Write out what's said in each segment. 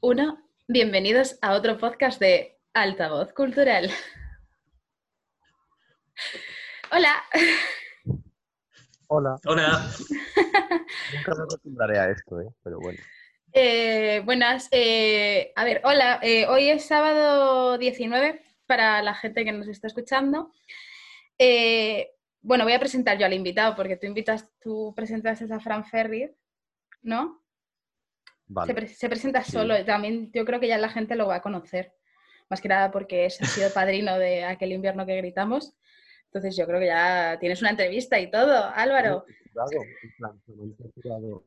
Uno, bienvenidos a otro podcast de Altavoz Cultural. Hola. Hola. Hola. Nunca me acostumbraré a esto, ¿eh? pero bueno. Eh, buenas. eh, a ver, hola. eh, hoy es sábado 19 para la gente que nos está escuchando. Eh, bueno, voy a presentar yo al invitado porque tú invitas, tú presentaste a Fran Ferri, ¿no? Se, Vale. pre- se presenta Sí. solo. También yo creo que ya la gente lo va a conocer. Más que nada porque es, ha sido padrino de aquel invierno que gritamos. Entonces yo creo que ya tienes una entrevista y todo, Álvaro.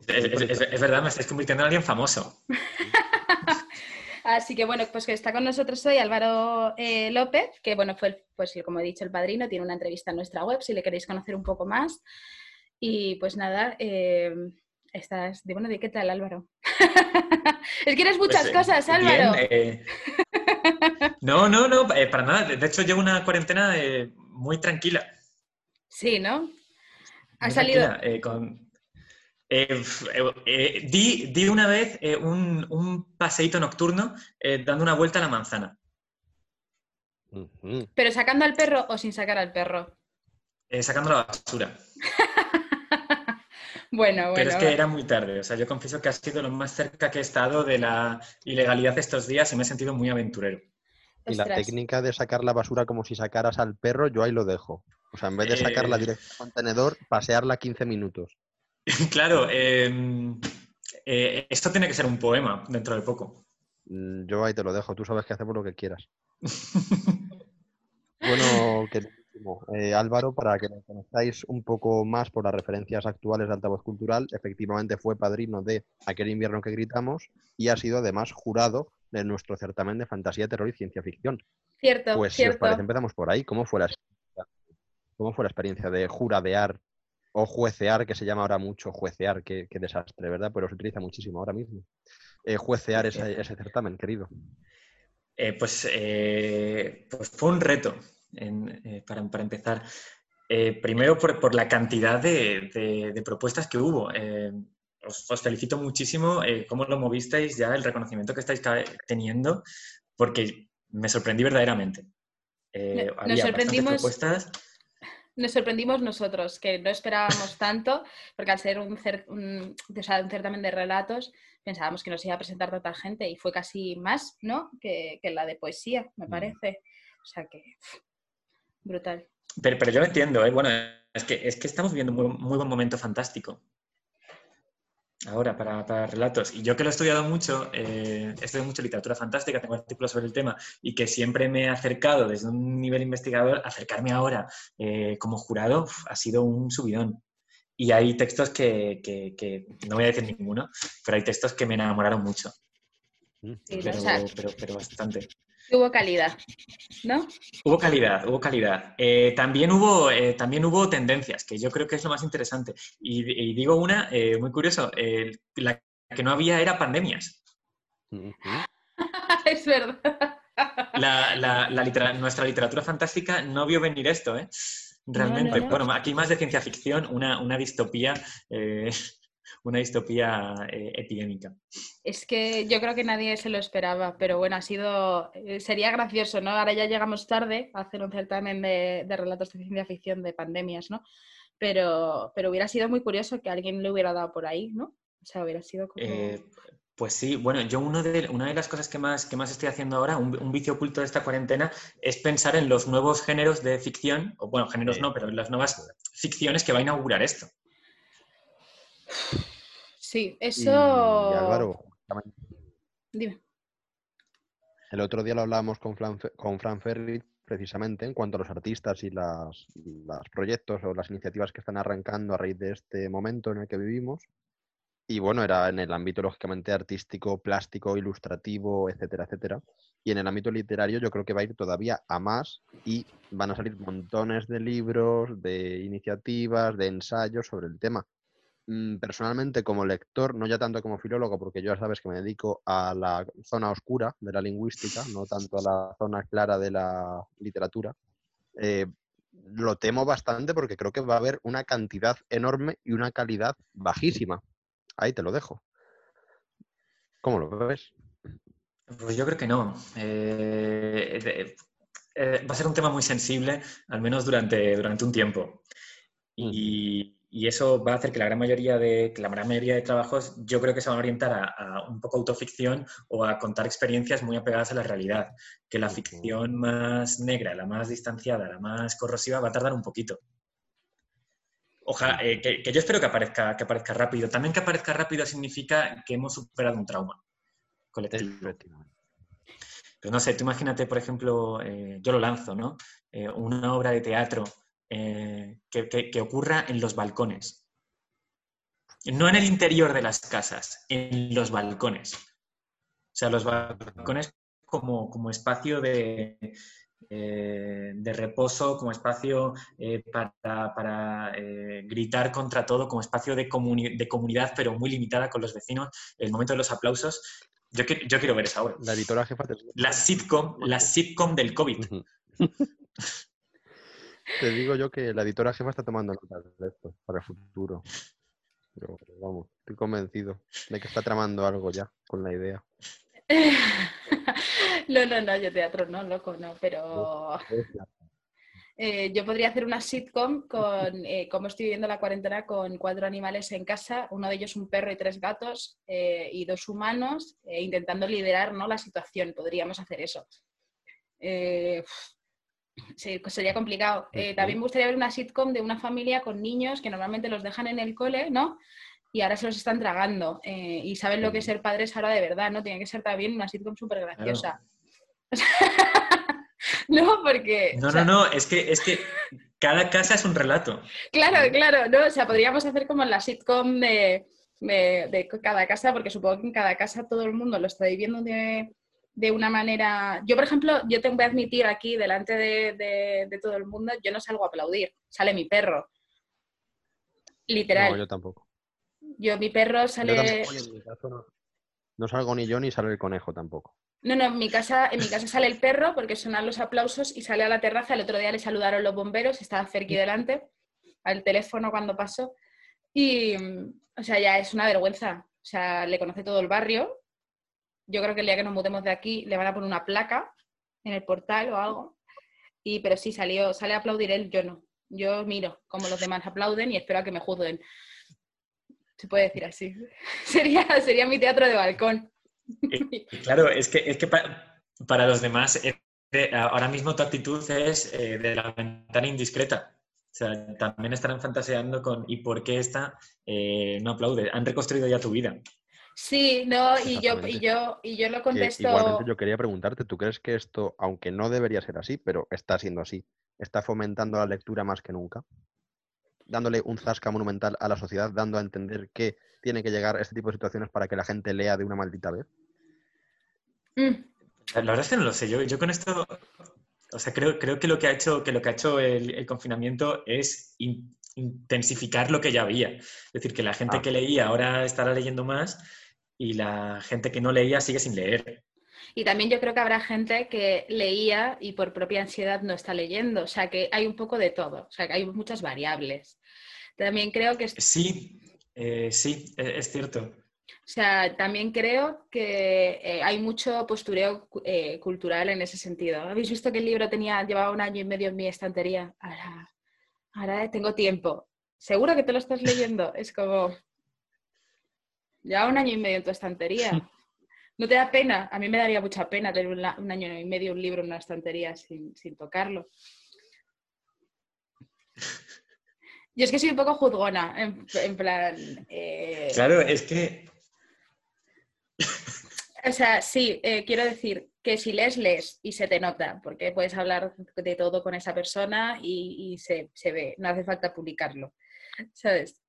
Es- es- es verdad, me estáis convirtiendo en alguien famoso. Así que bueno, pues que está con nosotros hoy Álvaro eh, López, que bueno, fue, el- pues como he dicho, el padrino, tiene una entrevista en nuestra web si le queréis conocer un poco más. Y pues nada, eh, estás, de bueno, ¿de qué tal Álvaro? es que eres muchas Pues, eh, cosas, Álvaro. bien, eh, No, no, no, eh, para nada. De hecho, llevo una cuarentena eh, muy tranquila. Sí, ¿no? Ha muy salido, eh, con- eh, eh, eh, di, di una vez eh, un, un paseíto nocturno eh, dando una vuelta a la manzana, pero sacando al perro o sin sacar al perro. eh, sacando la basura. Bueno, bueno. Pero es que era muy tarde. O sea, yo confieso que ha sido lo más cerca que he estado de la ilegalidad estos días y me he sentido muy aventurero. Y la técnica de sacar la basura como si sacaras al perro, yo ahí lo dejo. O sea, en vez de sacarla Eh. directo al contenedor, pasearla 15 minutos. Claro, eh, eh, esto tiene que ser un poema dentro de poco. Mm, Yo ahí te lo dejo, tú sabes que hacemos lo que quieras. Bueno, eh, Álvaro, para que nos conozcáis un poco más por las referencias actuales de Altavoz Cultural, efectivamente fue padrino de Aquel invierno que gritamos y ha sido además jurado de nuestro certamen de fantasía, terror y ciencia ficción. Cierto, Pues si os cierto. parece, empezamos por ahí. ¿Cómo fue la experiencia, cómo fue la experiencia de juradear o juecear, que se llama ahora mucho juecear? Qué, qué desastre, ¿verdad? Pero se utiliza muchísimo ahora mismo. Eh, juecear ese, ese certamen, querido. Eh, pues, eh, pues fue un reto en- eh, para, para empezar. Eh, primero por, por la cantidad de, de- de propuestas que hubo. Eh, os, os felicito muchísimo cómo lo movisteis ya, el reconocimiento que estáis teniendo, porque me sorprendí verdaderamente. Nos había sorprendimos- propuestas. Nos sorprendimos nosotros, que no esperábamos tanto, porque al ser un, cer- un, o sea, un certamen de relatos, pensábamos que nos iba a presentar tanta gente y fue casi más, ¿no? Que, que la de poesía, me Mm. parece. O sea que, brutal. Pero, pero yo lo entiendo, ¿eh? Bueno, es que, es que estamos viviendo un muy, muy buen momento fantástico. Ahora, para, para relatos. Y yo que lo he estudiado mucho, eh, he estudiado mucho literatura fantástica, tengo artículos sobre el tema, y que siempre me he acercado desde un nivel investigador, acercarme ahora eh, como jurado uf, ha sido un subidón. Y hay textos que, que- que- no voy a decir ninguno, pero hay textos que me enamoraron mucho, Mm. Sí, pero, o sea, pero, pero bastante. Hubo calidad, ¿no? Hubo calidad, hubo calidad. Eh, también, hubo, eh, también hubo tendencias, que yo creo que es lo más interesante. Y, y digo una, eh, muy curioso, la que no había era pandemias. Es verdad. La- la- la litera- nuestra literatura fantástica no vio venir esto, ¿eh? Realmente. no. Bueno, aquí más de ciencia ficción, una, una distopía, eh, una distopía eh, epidémica. Es que yo creo que nadie se lo esperaba, pero bueno, ha sido. eh, Sería gracioso, ¿no? Ahora ya llegamos tarde a hacer un certamen de, de relatos de ciencia ficción de pandemias, ¿no? Pero, pero hubiera sido muy curioso que alguien le hubiera dado por ahí, ¿no? O sea, hubiera sido como. Eh, pues sí, bueno, yo uno de, una de las cosas que más, que más estoy haciendo ahora, un, un vicio oculto de esta cuarentena, es pensar en los nuevos géneros de ficción, o bueno, géneros Sí. no, pero en las nuevas ficciones que va a inaugurar esto. Sí, eso. y Álvaro, justamente, Dime. el otro día lo hablábamos con, Fran, con Fran Ferri precisamente en cuanto a los artistas y las, proyectos o las iniciativas que están arrancando a raíz de este momento en el que vivimos. Y bueno, era en el ámbito lógicamente artístico, plástico, ilustrativo, etcétera, etcétera. Y en el ámbito literario yo creo que va a ir todavía a más y van a salir montones de libros, de iniciativas, de ensayos sobre el tema. Mm, Personalmente, como lector, no ya tanto como filólogo, porque yo ya sabes que me dedico a la zona oscura de la lingüística, no tanto a la zona clara de la literatura, eh, lo temo bastante porque creo que va a haber una cantidad enorme y una calidad bajísima. Ahí te lo dejo. ¿Cómo lo ves? Pues yo creo que no. Eh, eh, va a ser un tema muy sensible, al menos durante, durante un tiempo. Y, y, eso va a hacer que la gran mayoría de, la gran mayoría de trabajos yo creo que se van a orientar a, un poco autoficción o a contar experiencias muy apegadas a la realidad. Que la ficción más negra, la más distanciada, la más corrosiva va a tardar un poquito. Ojalá, eh, que, yo espero que aparezca, que aparezca rápido. También que aparezca rápido significa que hemos superado un trauma colectivo. Pero no sé, tú imagínate, por ejemplo, eh, yo lo lanzo, ¿no? Eh, una obra de teatro que, ocurra en los balcones. No en el interior de las casas, en los balcones. O sea, los balcones como, como espacio de, eh, de reposo, como espacio eh, para, eh, gritar contra todo, como espacio de, de, comunidad, pero muy limitada con los vecinos. El momento de los aplausos. Yo, yo quiero ver esa obra. La editora jefa. La sitcom, la sitcom del COVID. te digo yo que la editora jefa está tomando notas de esto para el futuro. Pero vamos, estoy convencido de que está tramando algo ya con la idea. no, no, no, yo teatro no, loco, no, pero eh, yo podría hacer una sitcom con eh, cómo estoy viviendo la cuarentena con cuatro animales en casa, uno de ellos un perro y tres gatos eh, y dos humanos, intentando liderar ¿no? la situación. Podríamos hacer eso. Sí, pues sería complicado. también me gustaría ver una sitcom de una familia con niños que normalmente los dejan en el cole, ¿no? y ahora se los están tragando eh, y saben lo que es ser padres ahora de verdad, ¿no? Tiene que ser también una sitcom súper graciosa. no, porque... No, no, no, es que, es que cada casa es un relato. Claro, claro, ¿no? O sea, podríamos hacer como la sitcom de, de, cada casa, porque supongo que en cada casa todo el mundo lo está viviendo de, de una manera... Yo, por ejemplo, yo tengo que admitir aquí, delante de, de todo el mundo, yo no salgo a aplaudir, sale mi perro. Literal. No, yo tampoco. Yo, mi perro sale. no, salgo ni yo ni sale el conejo tampoco. No, no, en mi casa, en mi casa sale el perro porque sonan los aplausos y sale a la terraza. El otro día le saludaron los bomberos, estaban cerca delante, al teléfono cuando pasó. Y, o sea, ya es una vergüenza. O sea, le conoce todo el barrio. Yo creo que el día que nos mudemos de aquí le van a poner una placa en el portal o algo. Y, pero sí, salió, sale a aplaudir él, yo no. Yo miro cómo los demás aplauden y espero a que me juzguen. Se puede decir así. sería, sería mi teatro de balcón. claro, es que, es que para, los demás, eh, ahora mismo tu actitud es eh, de la ventana indiscreta. O sea, también estarán fantaseando con ¿y por qué esta eh, no aplaude? Han reconstruido ya tu vida. Sí, no, y yo, y yo, y yo lo contesto. igualmente yo quería preguntarte, ¿tú crees que esto, aunque no debería ser así, pero está siendo así, está fomentando la lectura más que nunca? dándole un zasca monumental a la sociedad, dando a entender que tiene que llegar a este tipo de situaciones para que la gente lea de una maldita vez? Mm. La verdad es que no lo sé. Yo, yo con esto, o sea, creo, creo que lo que ha hecho, que lo que ha hecho el, confinamiento es intensificar lo que ya había. Es decir, que la gente ah. que leía ahora estará leyendo más y la gente que no leía sigue sin leer. Y también yo creo que habrá gente que leía y por propia ansiedad no está leyendo. O sea que hay un poco de todo. O sea que hay muchas variables. También creo que... Sí, eh, sí, e-, es cierto. O sea, también creo que eh, hay mucho postureo eh, cultural en ese sentido. ¿Habéis visto que el libro tenía, llevaba un año y medio en mi estantería? Ahora, ahora tengo tiempo. Seguro que te lo estás leyendo. Es como, ya un año y medio en tu estantería. ¿No te da pena? A mí me daría mucha pena tener un, año y medio un libro en una estantería sin, tocarlo. Yo es que soy un poco juzgona, en, plan... Eh, claro, es que... O sea, sí, eh, quiero decir que si lees, lees y se te nota, porque puedes hablar de todo con esa persona y, se, ve, no hace falta publicarlo, ¿sabes?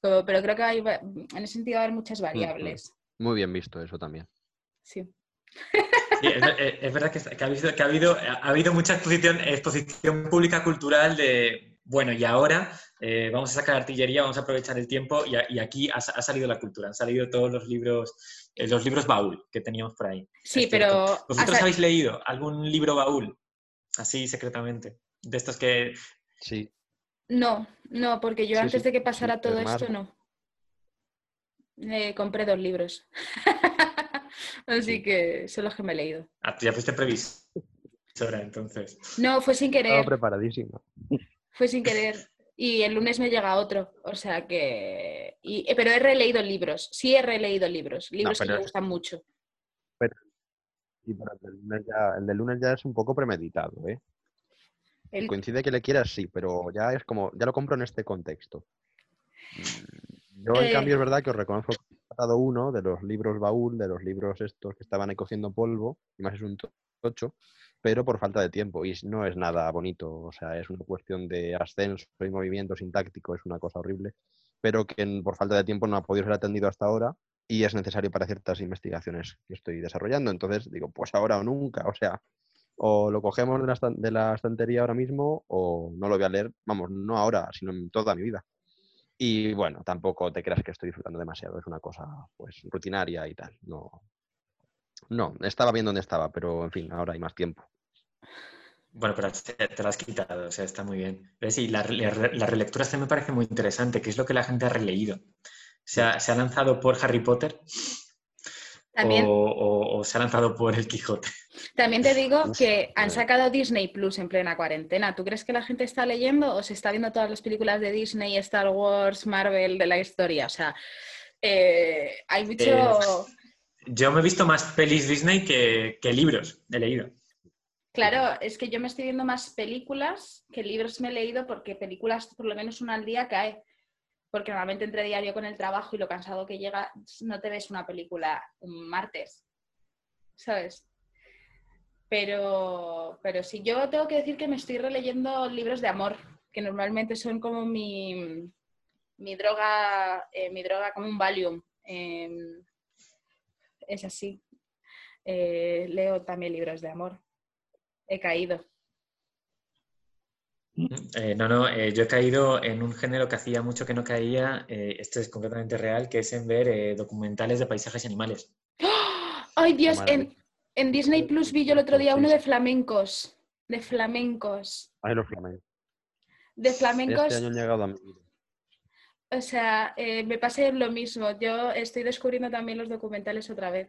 Pero creo que hay, en ese sentido va a haber muchas variables. Muy bien visto eso también sí. es, verdad que, ha habido, que ha, habido, ha habido mucha exposición, exposición pública cultural de, bueno, y ahora eh, vamos a sacar artillería, vamos a aprovechar el tiempo y, aquí ha, salido la cultura, han salido todos los libros, eh, los libros baúl que teníamos por ahí. Sí, pero... ¿Vosotros habéis leído algún libro baúl? Así secretamente. De estos que... Sí. No, no, porque yo antes de que pasara todo esto no. compré dos libros. Así que son los que me he leído. Ah, ya fuiste previsora entonces. No, fue sin Estaba querer. preparadísima. Fue sin querer. Y el lunes me llega otro. O sea que. y- eh, pero he releído libros. Sí he releído libros. Libros que pero me gustan mucho. Y para el del lunes ya, el del lunes ya es un poco premeditado, ¿eh? El- Coincide que le quieras, sí, pero ya es como, ya lo compro en este contexto. Mm, Yo, en Eh. cambio, es verdad que os reconozco que he tratado uno de los libros baúl, de los libros estos que estaban ahí cociendo polvo, y más es un to- tocho, pero por falta de tiempo, y no es nada bonito, o sea, es una cuestión de ascenso y movimiento sintáctico, es una cosa horrible, pero que por falta de tiempo no ha podido ser atendido hasta ahora, y es necesario para ciertas investigaciones que estoy desarrollando. Entonces digo, pues ahora o nunca, o sea, o lo cogemos de la, de la estantería ahora mismo o no lo voy a leer, vamos, no ahora, sino en toda mi vida. Y bueno, tampoco te creas que estoy disfrutando demasiado, es una cosa pues rutinaria y tal. No, no, estaba bien donde estaba, pero en fin, ahora hay más tiempo. Bueno, pero te, te lo has quitado, o sea, está muy bien. ¿Ves? Y la, la relectura este me parece muy interesante, que es lo que la gente ha releído. Se ha, se ha lanzado por Harry Potter También, o, o- o se ha lanzado por El Quijote. también te digo que han eh. sacado Disney Plus en plena cuarentena. ¿Tú crees que la gente está leyendo o se está viendo todas las películas de Disney, Star Wars, Marvel de la historia? O sea, eh, hay mucho. Yo me he visto más pelis Disney que, que libros, he leído. Claro, es que yo me estoy viendo más películas que libros me he leído porque películas por lo menos una al día cae. Porque normalmente entre diario con el trabajo y lo cansado que llega, no te ves una película un martes. ¿Sabes? Pero, pero sí, yo tengo que decir que me estoy releyendo libros de amor, que normalmente son como mi, mi droga, eh, mi droga como un Valium. Em, es así. Eh, leo también libros de amor. He caído. Eh, no, no, eh, yo he caído en un género que hacía mucho que no caía, eh, esto es completamente real, que es en ver eh, documentales de paisajes y animales. ¡Ah! ¡Ay, Dios! En, Disney Plus vi yo el otro día uno de flamencos. De flamencos. Ay, los flamencos. De flamencos. Este año han llegado a mi vida. O sea, eh, me pasa lo mismo. Yo estoy descubriendo también los documentales otra vez.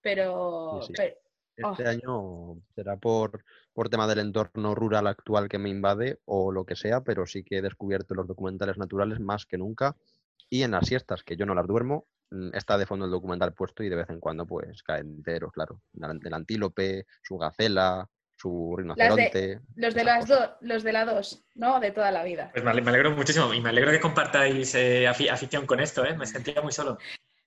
Pero. Sí, sí. pero- Este Oh. año será por, por tema del entorno rural actual que me invade o lo que sea, pero sí que he descubierto los documentales naturales más que nunca. Y en las siestas, que yo no las duermo, mm, está de fondo el documental puesto y de vez en cuando pues cae entero, claro. El antílope, su gacela, su rinoceronte. los de las dos, los de la dos, ¿no? De toda la vida. Pues me ale- me alegro muchísimo y me alegro que compartáis eh, afi- afición con esto, ¿eh? me sentía muy solo.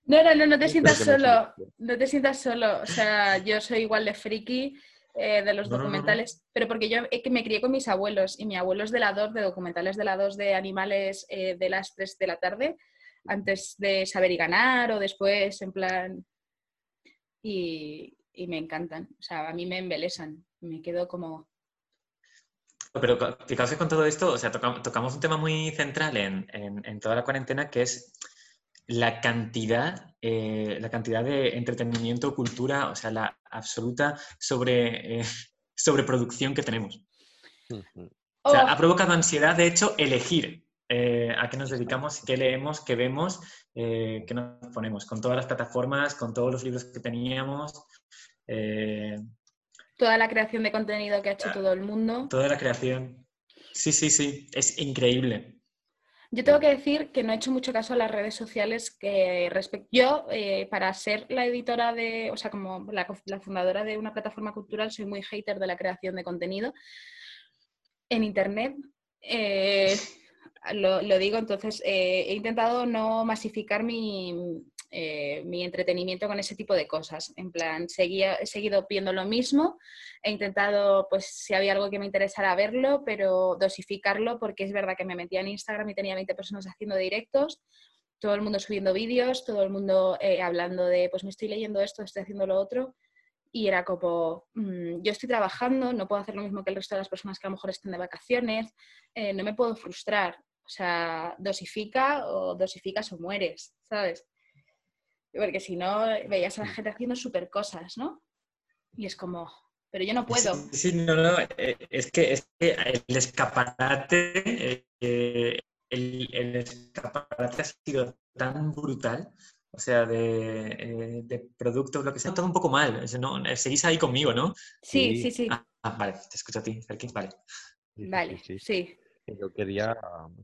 No, no, no, no te sientas solo. No te sientas solo. O sea, yo soy igual de friki eh, de los No, no, no, no. documentales, pero porque yo eh, que me crié con mis abuelos y mi abuelo es de la 2, de documentales de la 2 de animales eh, de las 3 de la tarde, antes de saber y ganar o después, en plan. Y, y me encantan. O sea, a mí me embelesan. Me quedo como. Pero que con todo esto, o sea, toca- tocamos un tema muy central en, en- en toda la cuarentena, que es la cantidad, eh, la cantidad de entretenimiento, cultura, o sea, la absoluta sobre, eh, sobreproducción que tenemos. O sea, ¡Oh! ha provocado ansiedad, de hecho, elegir eh, a qué nos dedicamos, qué leemos, qué vemos, eh, qué nos ponemos, con todas las plataformas, con todos los libros que teníamos, eh, toda la creación de contenido que ha hecho todo el mundo. toda la creación. Sí, sí, sí, es increíble. Yo tengo que decir que no he hecho mucho caso a las redes sociales que respecto. Yo, eh, para ser la editora de, o sea, como la, fundadora de una plataforma cultural, soy muy hater de la creación de contenido en internet. Eh, lo, lo digo, entonces eh, he intentado no masificar mi, eh, mi entretenimiento con ese tipo de cosas. En plan, seguía, he seguido viendo lo mismo, he intentado, pues, si había algo que me interesara verlo, pero dosificarlo, porque es verdad que me metía en Instagram y tenía 20 personas haciendo directos, todo el mundo subiendo vídeos, todo el mundo eh, hablando de, pues me estoy leyendo esto, estoy haciendo lo otro. Y era como, mm, yo estoy trabajando, no puedo hacer lo mismo que el resto de las personas que a lo mejor estén de vacaciones, eh, no me puedo frustrar. O sea, dosifica o dosificas o mueres, ¿sabes? Porque si no, veías a la gente haciendo súper cosas, ¿no? Y es como, pero yo no puedo. Sí, sí, no, no, eh, es que, es que el escaparate, eh, el, el escaparate ha sido tan brutal. O sea, de, eh, de productos, lo que sea, todo un poco mal. ¿no? Seguís ahí conmigo, ¿no? Sí, sí, sí. Ah, vale, te escucho a ti, Serkis, vale. Vale, sí. Yo quería,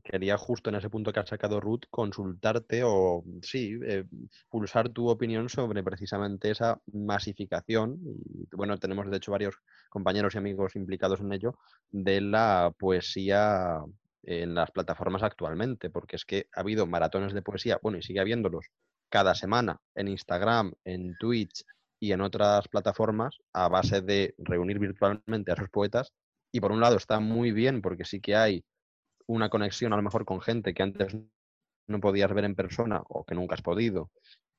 quería justo en ese punto que ha sacado Ruth consultarte o, sí, eh, pulsar tu opinión sobre precisamente esa masificación. Y, bueno, tenemos de hecho varios compañeros y amigos implicados en ello, de la poesía en las plataformas actualmente, porque es que ha habido maratones de poesía, bueno, y sigue habiéndolos cada semana en Instagram, en Twitch y en otras plataformas a base de reunir virtualmente a esos poetas. Y por un lado está muy bien porque sí que hay una conexión a lo mejor con gente que antes no podías ver en persona o que nunca has podido,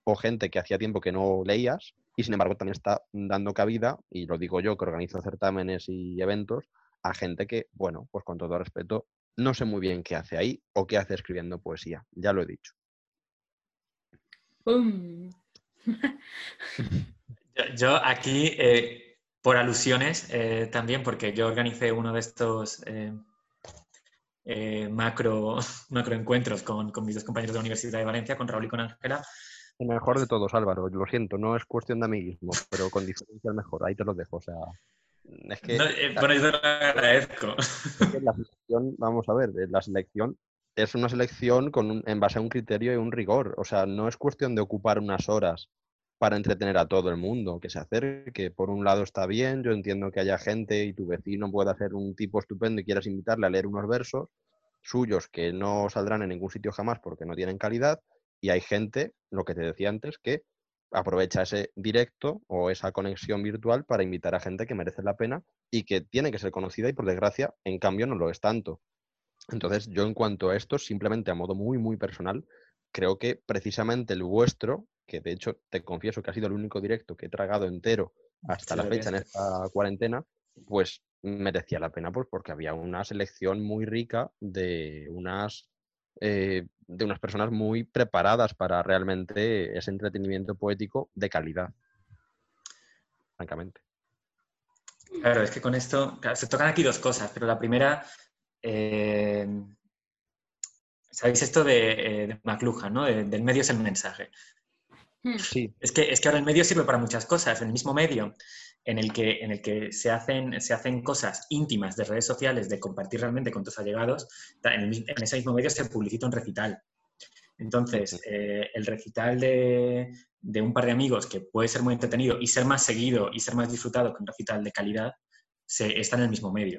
o gente que hacía tiempo que no leías, y sin embargo también está dando cabida, y lo digo yo que organizo certámenes y eventos, a gente que, bueno, pues con todo respeto, no sé muy bien qué hace ahí o qué hace escribiendo poesía, ya lo he dicho. yo, aquí, eh, por alusiones eh, también, porque yo organicé uno de estos eh, eh, macro, macro encuentros con, con, mis dos compañeros de la Universidad de Valencia, con Raúl y con Ángela. El mejor de todos, Álvaro, lo siento, no es cuestión de amiguismo, pero con diferencia el mejor, ahí te lo dejo, o sea... Es que, eh, lo agradezco. la selección, vamos a ver, eh, la selección es una selección con en base a un criterio y un rigor. O sea, no es cuestión de ocupar unas horas para entretener a todo el mundo, que se acerque. Por un lado está bien, yo entiendo que haya gente y tu vecino pueda ser un tipo estupendo y quieras invitarle a leer unos versos suyos que no saldrán en ningún sitio jamás porque no tienen calidad. Y hay gente, lo que te decía antes, que aprovecha ese directo o esa conexión virtual para invitar a gente que merece la pena y que tiene que ser conocida y por desgracia, en cambio, no lo es tanto. Entonces, yo en cuanto a esto, simplemente a modo muy, muy personal, creo que precisamente el vuestro que de hecho te confieso que ha sido el único directo que he tragado entero hasta la fecha en esta cuarentena, pues merecía la pena pues, porque había una selección muy rica de unas, eh, de unas personas muy preparadas para realmente ese entretenimiento poético de calidad, francamente. Claro, es que con esto se tocan aquí dos cosas, pero la primera, eh, ¿sabéis esto de, eh, McLuhan, ¿no? del medio es el mensaje. Hmm. Sí. Es que, es que ahora el medio sirve para muchas cosas. El mismo medio en el que, en el que se, hacen, se hacen cosas íntimas de redes sociales, de compartir realmente con tus allegados, en, ese mismo medio se publicita un recital. Entonces, eh, el recital de, de, un par de amigos que puede ser muy entretenido y ser más seguido y ser más disfrutado que un recital de calidad, se, está en el mismo medio.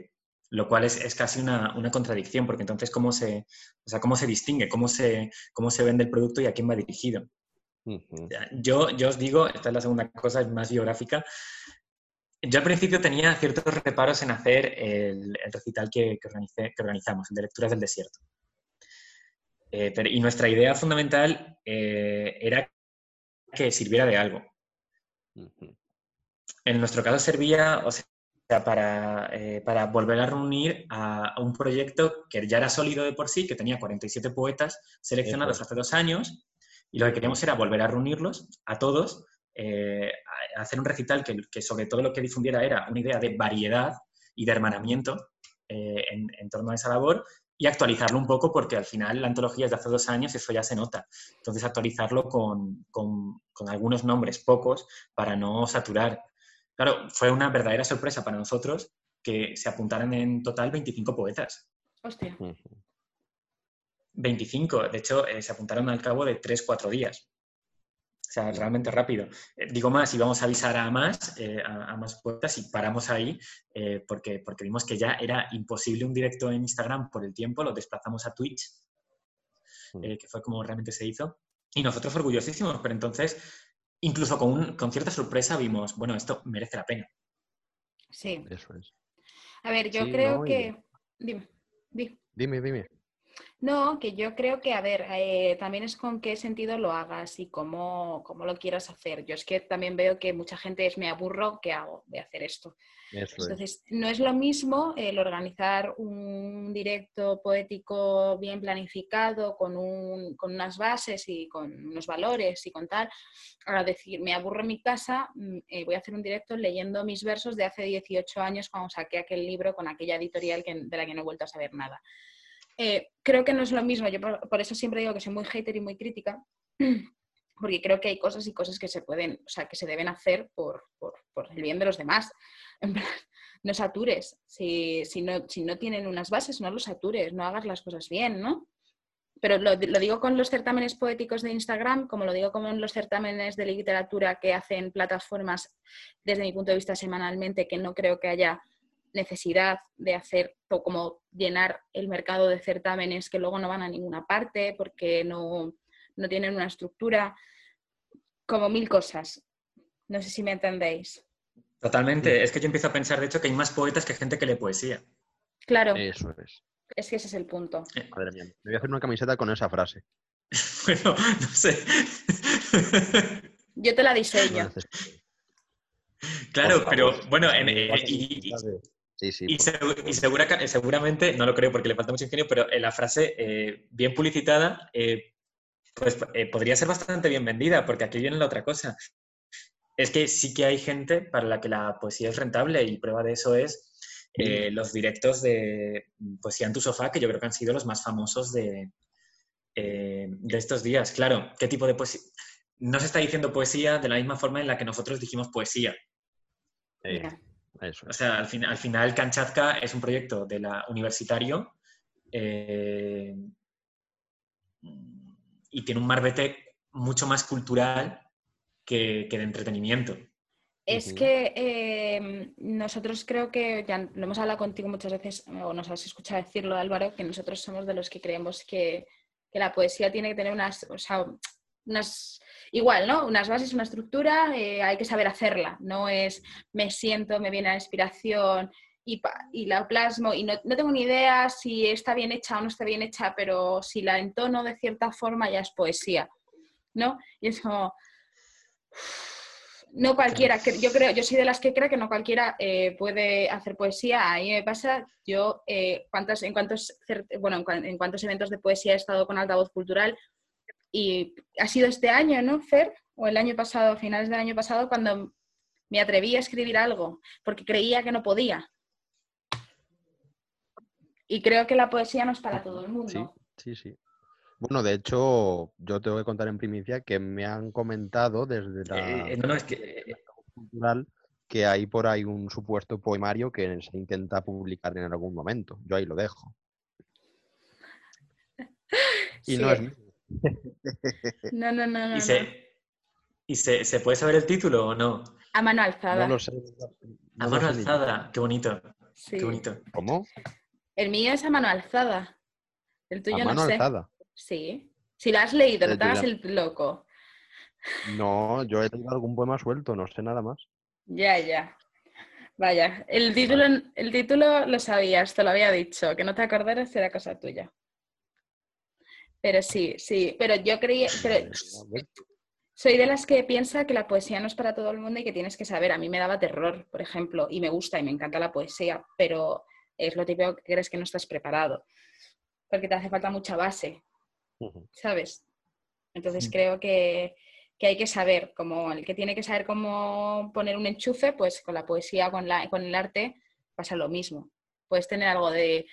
Lo cual es, es casi una, una, contradicción, porque entonces, ¿cómo se, o sea, ¿cómo se distingue? ¿Cómo se, ¿Cómo se vende el producto y a quién va dirigido? Yo, yo os digo, esta es la segunda cosa, es más biográfica. Yo al principio tenía ciertos reparos en hacer el, recital que, que, que, organizamos, el de Lecturas del Desierto. Eh, y nuestra idea fundamental eh, era que sirviera de algo. En nuestro caso servía o sea, para, eh, para volver a reunir a, un proyecto que ya era sólido de por sí, que tenía 47 poetas seleccionados hace dos años y lo que queríamos era volver a reunirlos a todos, eh, a hacer un recital que, sobre todo lo que difundiera era una idea de variedad y de hermanamiento eh, en, torno a esa labor y actualizarlo un poco porque al final la antología es de hace dos años y eso ya se nota. Entonces actualizarlo con, con, algunos nombres, pocos, para no saturar. Claro, fue una verdadera sorpresa para nosotros que se apuntaran en total 25 poetas. Hostia. 25. De hecho, eh, se apuntaron al cabo de 3-4 días. O sea, realmente rápido. Eh, digo más, íbamos a avisar a más, eh, a, más puertas y paramos ahí porque, porque vimos que ya era imposible un directo en Instagram por el tiempo, lo desplazamos a Twitch, mm. que fue como realmente se hizo. Y nosotros orgullosísimos, pero entonces, incluso con, con cierta sorpresa, vimos, bueno, esto merece la pena. Sí. Eso es. A ver, yo creo que... Dime, dime. Dime, dime. No, que yo creo que, a ver, eh, también es con qué sentido lo hagas y cómo, cómo, lo quieras hacer. Yo es que también veo que mucha gente es, me aburro, ¿qué hago de hacer esto? Entonces, no es lo mismo el organizar un directo poético bien planificado, con, un, con unas bases y con unos valores y con tal, ahora decir, me aburro en mi casa, mm, eh, voy a hacer un directo leyendo mis versos de hace 18 años cuando saqué aquel libro con aquella editorial que, de la que no he vuelto a saber nada. Eh, creo que no es lo mismo, yo por, eso siempre digo que soy muy hater y muy crítica, porque creo que hay cosas y cosas que se pueden, o sea, que se deben hacer por, por, por el bien de los demás. En plan, no satures. Si, si, no, si no tienen unas bases, no los satures, no hagas las cosas bien, ¿no? Pero lo, lo, digo con los certámenes poéticos de Instagram, como lo digo con los certámenes de literatura que hacen plataformas, desde mi punto de vista, semanalmente, que no creo que haya necesidad de hacer o como llenar el mercado de certámenes que luego no van a ninguna parte porque no, no tienen una estructura, como mil cosas. No sé si me entendéis. Totalmente. Es que yo empiezo a pensar, de hecho, que hay más poetas que gente que lee poesía. Claro. Eso es. Es que ese es el punto. Madre mía, me voy a hacer una camiseta con esa frase. bueno, no sé. Yo te la diseño. Claro, pero bueno, en, y, Sí, sí, y, y segura, seguramente, no lo creo porque le falta mucho ingenio, pero en la frase eh, bien publicitada, eh, pues eh, podría ser bastante bien vendida, porque aquí viene la otra cosa. Es que sí que hay gente para la que la poesía es rentable y prueba de eso es los directos de Poesía en tu sofá, que yo creo que han sido los más famosos de, de estos días. Claro, ¿qué tipo de poesía? No se está diciendo poesía de la misma forma en la que nosotros dijimos poesía. Eso O sea, al, fin, al final Kanchatka es un proyecto de la universitario eh, y tiene un marbete mucho más cultural que, que de entretenimiento. Es que eh, nosotros creo que, ya lo hemos hablado contigo muchas veces, o nos has escuchado decirlo, Álvaro, que nosotros somos de los que creemos que, que la poesía tiene que tener unas, o sea, unas igual, ¿no? Unas bases, una estructura, eh, hay que saber hacerla. No es me siento, me viene la inspiración y, la plasmo y no, no, tengo ni idea si está bien hecha o no está bien hecha, pero si la entono de cierta forma ya es poesía, ¿no? Y es como... No cualquiera, yo creo, yo soy de las que creo que no cualquiera eh, puede hacer poesía. A mí me pasa, yo eh, cuántos, en cuántos, bueno, en cuántos eventos de poesía he estado con altavoz cultural, y ha sido este año, ¿no, Fer? O el año pasado, a finales del año pasado, cuando me atreví a escribir algo, porque creía que no podía. Y creo que la poesía no es para todo el mundo. Sí, sí, sí. Bueno, de hecho, yo tengo que contar en primicia que me han comentado desde la eh, no, no, es que... cultural que hay por ahí un supuesto poemario que se intenta publicar en algún momento. Yo ahí lo dejo. Y sí. no es no, no, no. no ¿Y, se, ¿y se, se, puede saber el título o no? A mano alzada. No lo sé. No a mano alzada, qué bonito. Sí. Qué bonito. ¿Cómo? El mío es a mano alzada. El tuyo ¿A mano no sé. alzada? Sí. Si lo has leído, no te hagas el loco. No, yo he tenido algún poema suelto, no sé nada más. Ya, ya. Vaya, el título, el título lo sabías, te lo había dicho, que no te acordaras era cosa tuya. Pero sí, sí, pero yo creía, pero soy de las que piensa que la poesía no es para todo el mundo y que tienes que saber. A mí me daba terror, por ejemplo, y me gusta y me encanta la poesía, pero es lo típico que crees que no estás preparado, porque te hace falta mucha base, ¿sabes? Entonces creo que, que, hay que saber, como el que tiene que saber cómo poner un enchufe, pues con la poesía, con, la, con el arte, pasa lo mismo. Puedes tener algo de,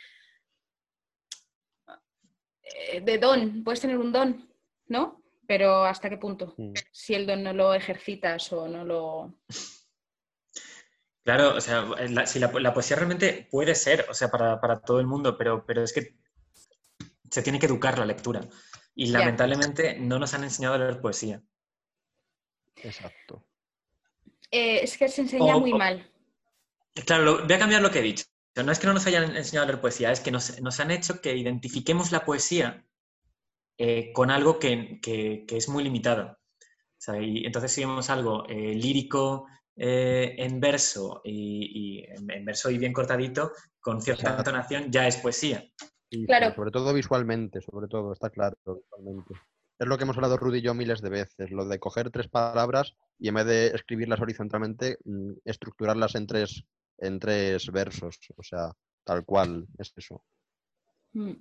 de don, puedes tener un don, ¿no? Pero ¿hasta qué punto? Mm. Si el don no lo ejercitas o no lo... Claro, o sea, la, si la, la, poesía realmente puede ser, o sea, para, para, todo el mundo, pero, pero es que se tiene que educar la lectura. Y yeah. lamentablemente no nos han enseñado a leer poesía. Exacto. Eh, es que se enseña o, muy o, mal. Claro, voy a cambiar lo que he dicho. No es que no nos hayan enseñado a leer poesía, es que nos, nos han hecho que identifiquemos la poesía eh, con algo que, que, que, es muy limitado. O sea, y entonces si vemos algo eh, lírico eh, en verso y, y en, en, verso y bien cortadito, con cierta entonación, ya es poesía. Sí, claro. Sobre todo visualmente, sobre todo, está claro, visualmente. Es lo que hemos hablado Rudy y yo miles de veces, lo de coger tres palabras y en vez de escribirlas horizontalmente, mm, estructurarlas en tres, en tres versos, o sea, tal cual, es eso. Mm.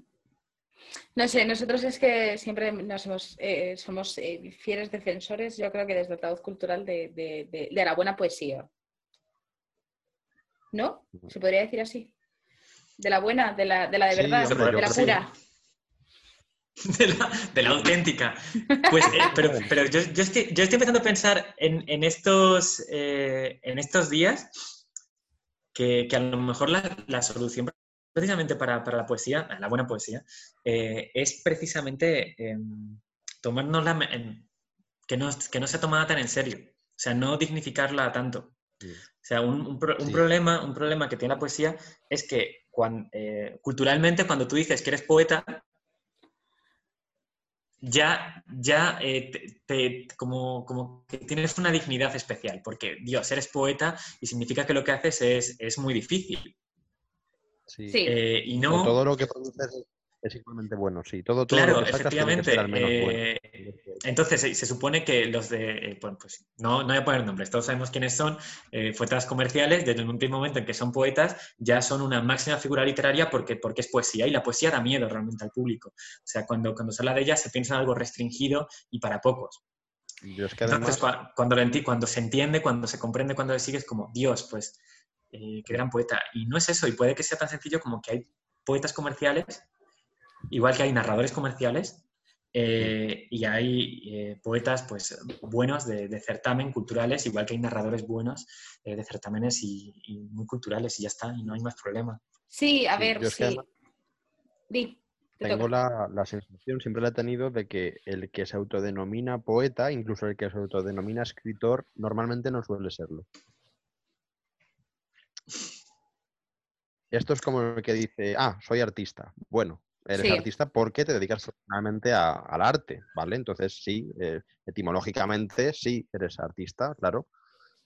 No sé, nosotros es que siempre nos hemos, eh, somos eh, fieles defensores, yo creo que desde el altavoz cultural, de, de, de, de, la buena poesía. ¿No? ¿Se podría decir así? De la buena, de la de, la de verdad, sí, hombre, de la pura. de la, auténtica. Pues, eh, pero, yo, estoy, empezando a pensar en, estos, eh, en estos días que, a lo mejor la, solución precisamente para, la poesía, la buena poesía, eh, es precisamente em, tomarnos la... que, no, que no sea tomada tan en serio, o sea, no dignificarla tanto. O sea, un, problema, un problema que tiene la poesía es que culturalmente cuando tú dices que eres poeta, ya, ya eh, te, como, como, que tienes una dignidad especial, porque Dios, eres poeta y significa que lo que haces es, es muy difícil. Sí. Eh, y no... todo lo que produces es igualmente bueno, sí. Todo, todo claro, efectivamente. Eh, entonces, se, supone que los de, eh, bueno, pues no, no voy a poner nombres, todos sabemos quiénes son, eh, poetas comerciales, desde un primer momento en que son poetas, ya son una máxima figura literaria porque, porque es poesía, y la poesía da miedo realmente al público. O sea, cuando, cuando se habla de ella se piensa en algo restringido y para pocos. Entonces, cuando, cuando se entiende, cuando se comprende, cuando le sigues como, Dios, pues, qué gran poeta. Y no es eso, y puede que sea tan sencillo como que hay poetas comerciales igual que hay narradores comerciales eh, y hay eh, poetas pues, buenos de, certamen, culturales, igual que hay narradores buenos eh, de certámenes y, muy culturales y ya está, y no hay más problema. Sí, a ver, sí. tengo la, la, sensación, siempre la he tenido, de que el que se autodenomina poeta, incluso el que se autodenomina escritor, normalmente no suele serlo. Esto es como el que dice, ah, soy artista. Bueno, eres artista porque te dedicas profesionalmente al arte, ¿vale? Entonces sí, eh, etimológicamente sí eres artista, claro,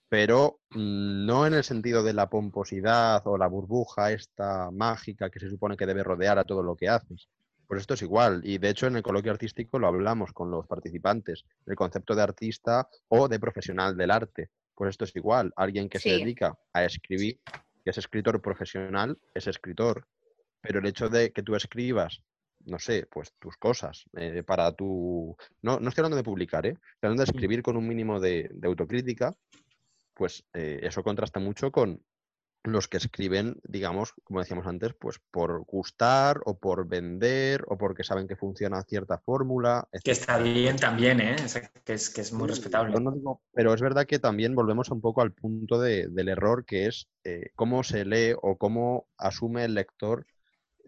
pero mm, no en el sentido de la pomposidad o la burbuja esta mágica que se supone que debe rodear a todo lo que haces. Pues esto es igual, y de hecho en el coloquio artístico lo hablamos con los participantes, el concepto de artista o de profesional del arte. Pues esto es igual, alguien que se dedica a escribir, que es escritor profesional, es escritor, pero el hecho de que tú escribas, no sé, pues tus cosas eh, para tu... No, no estoy hablando de publicar, ¿eh? Estoy hablando de escribir con un mínimo de, autocrítica, pues eh, eso contrasta mucho con los que escriben, digamos, como decíamos antes, pues por gustar o por vender o porque saben que funciona cierta fórmula. Que está bien también, ¿eh? que, es, que es muy respetable. pero es verdad que también volvemos un poco al punto del error que es eh, cómo se lee o cómo asume el lector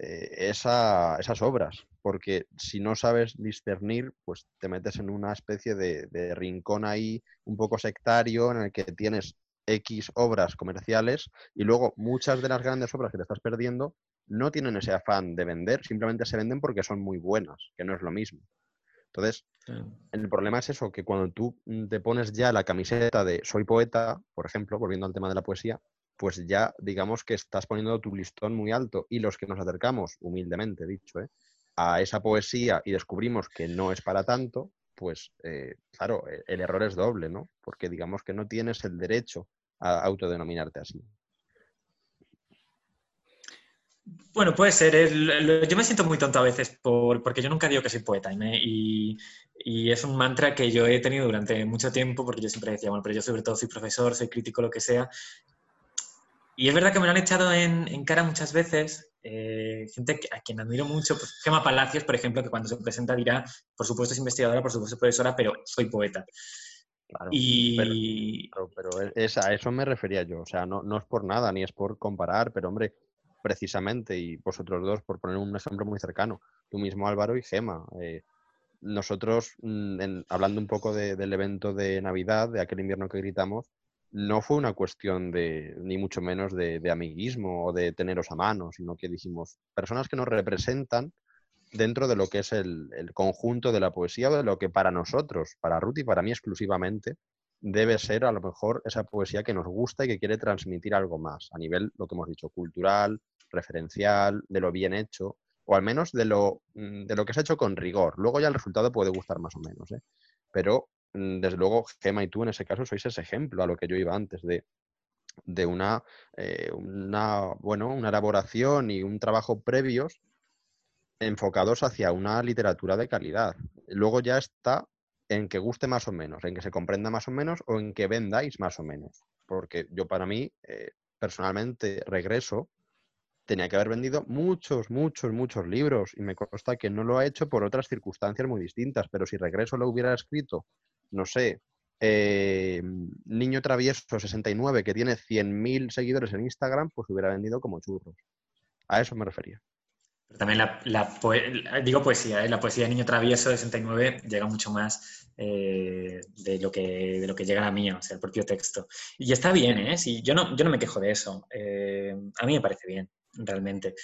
eh, esas obras, porque si no sabes discernir, pues te metes en una especie de, rincón ahí un poco sectario en el que tienes X obras comerciales y luego muchas de las grandes obras que te estás perdiendo no tienen ese afán de vender, simplemente se venden porque son muy buenas, que no es lo mismo. Entonces, el problema es eso, que cuando tú te pones ya la camiseta de soy poeta, por ejemplo, volviendo al tema de la poesía, pues ya digamos que estás poniendo tu listón muy alto. Y los que nos acercamos, humildemente dicho, ¿eh? a esa poesía y descubrimos que no es para tanto, pues eh, claro, e, el error es doble, ¿no? Porque digamos que no tienes el derecho a autodenominarte así. Bueno, puede ser. yo me siento muy tonto a veces porque yo nunca digo que soy poeta y, y, es un mantra que yo he tenido durante mucho tiempo porque yo siempre decía, bueno, pero yo sobre todo soy profesor, soy crítico, lo que sea, y es verdad que me lo han echado en, cara muchas veces, eh, gente a quien admiro mucho, pues Gema Palacios, por ejemplo, que cuando se presenta dirá, por supuesto es investigadora, por supuesto es profesora, pero soy poeta. y... Pero, a eso me refería yo, o sea, no, no es por nada, ni es por comparar, pero hombre, precisamente, y vosotros dos, por poner un ejemplo muy cercano, tú mismo Álvaro y Gema. Eh, nosotros, mm, hablando un poco del evento de Navidad, de aquel invierno que gritamos, no fue una cuestión de, ni mucho menos de, amiguismo o de teneros a mano, sino que dijimos, personas que nos representan dentro de lo que es el, conjunto de la poesía o de lo que para nosotros, para Ruth y para mí exclusivamente, debe ser a lo mejor esa poesía que nos gusta y que quiere transmitir algo más, a nivel, lo que hemos dicho, cultural, referencial, de lo bien hecho, o al menos de lo, mm, de lo que se ha hecho con rigor. Luego ya el resultado puede gustar más o menos, ¿eh? pero desde luego, Gema y tú en ese caso sois ese ejemplo a lo que yo iba antes de, de una, eh, una, bueno, una elaboración y un trabajo previos enfocados hacia una literatura de calidad. Luego ya está en que guste más o menos, en que se comprenda más o menos o en que vendáis más o menos. Porque yo para mí, eh, personalmente, regreso tenía que haber vendido muchos, muchos, muchos libros y me consta que no lo ha hecho por otras circunstancias muy distintas, pero si Regreso lo hubiera escrito, no sé, eh, Niño Travieso 69 que tiene 100.000 seguidores en Instagram, pues hubiera vendido como churros. A eso me refería. también la, digo poesía, ¿eh? la poesía de Niño Travieso 69 llega mucho más eh, de, lo que, de lo que llega a la mía, o sea, el propio texto. Y está bien, ¿eh? Sí, yo, no, yo no me quejo de eso. a mí me parece bien realmente.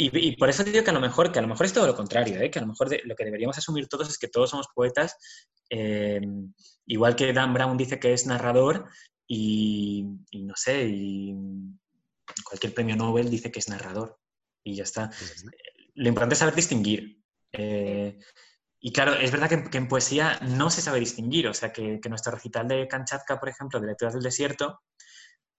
Y, por eso digo que a lo mejor, que a lo mejor es todo lo contrario, ¿eh? que a lo mejor lo que deberíamos asumir todos es que todos somos poetas, eh, igual que Dan Brown dice que es narrador y, no sé, y cualquier premio Nobel dice que es narrador y ya está. Lo importante es saber distinguir. Eh, y claro, es verdad que, en poesía no se sabe distinguir, o sea, que, nuestro recital de Kanchatka, por ejemplo, de Lecturas del Desierto,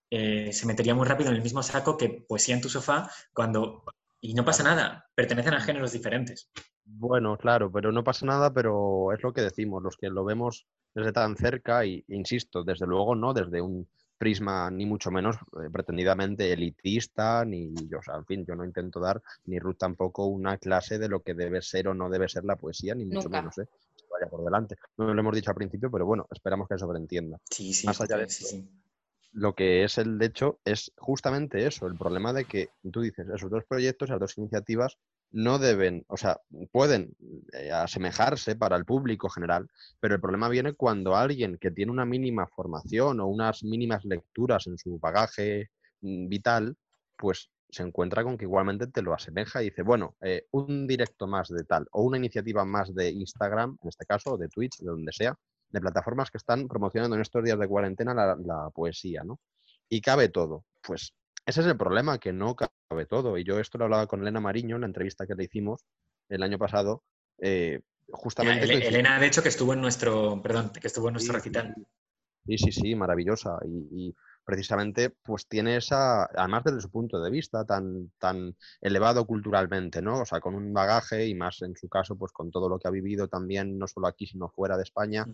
eh, se metería muy rápido en el mismo saco que poesía en tu sofá cuando... Y no pasa nada, pertenecen a géneros diferentes. Bueno, claro, pero no pasa nada, pero es lo que decimos, los que lo vemos desde tan cerca, y insisto, desde luego no desde un prisma ni mucho menos eh, pretendidamente elitista, ni yo, o sea, en fin, yo no intento dar, ni Ruth tampoco, una clase de lo que debe ser o no debe ser la poesía, ni mucho menos, ¿eh? Vaya por delante. No lo hemos dicho al principio, pero bueno, esperamos que sobreentienda. Sí, sí, Más allá de sí, sí lo que es el hecho es justamente eso, el problema de que tú dices, esos dos proyectos, esas dos iniciativas no deben, o sea, pueden eh, asemejarse para el público general, pero el problema viene cuando alguien que tiene una mínima formación o unas mínimas lecturas en su bagaje mm, vital, pues se encuentra con que igualmente te lo asemeja y dice, bueno, eh, un directo más de tal o una iniciativa más de Instagram, en este caso, de Twitch, de donde sea, de plataformas que están promocionando en estos días de cuarentena la, poesía, ¿no? Y cabe todo. Pues ese es el problema, que no cabe todo. Y yo esto lo hablaba con Elena Mariño en la entrevista que le hicimos el año pasado. Eh, justamente. Elena, de hecho, que estuvo en nuestro, perdón, que estuvo en nuestro recital. Sí, sí, sí, maravillosa. y, precisamente pues tiene esa, además desde su punto de vista tan, tan elevado culturalmente, ¿no? O sea, con un bagaje y más en su caso, pues con todo lo que ha vivido también, no solo aquí, sino fuera de España,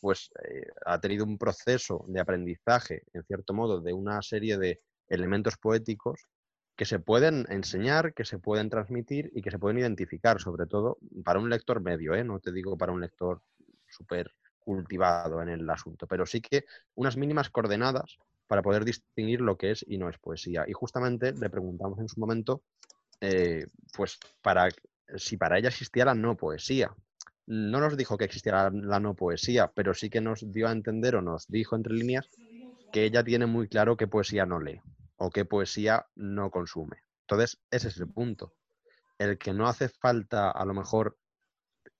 pues eh, ha tenido un proceso de aprendizaje, en cierto modo, de una serie de elementos poéticos que se pueden enseñar, que se pueden transmitir y que se pueden identificar, sobre todo para un lector medio, ¿eh? no te digo para un lector súper cultivado en el asunto, pero sí que unas mínimas coordenadas para poder distinguir lo que es y no es poesía. Y justamente le preguntamos en su momento, eh, pues, para, si para ella existía la no poesía. No nos dijo que existiera la no poesía, pero sí que nos dio a entender o nos dijo entre líneas que ella tiene muy claro qué poesía no lee o qué poesía no consume. Entonces, ese es el punto. El que no hace falta a lo mejor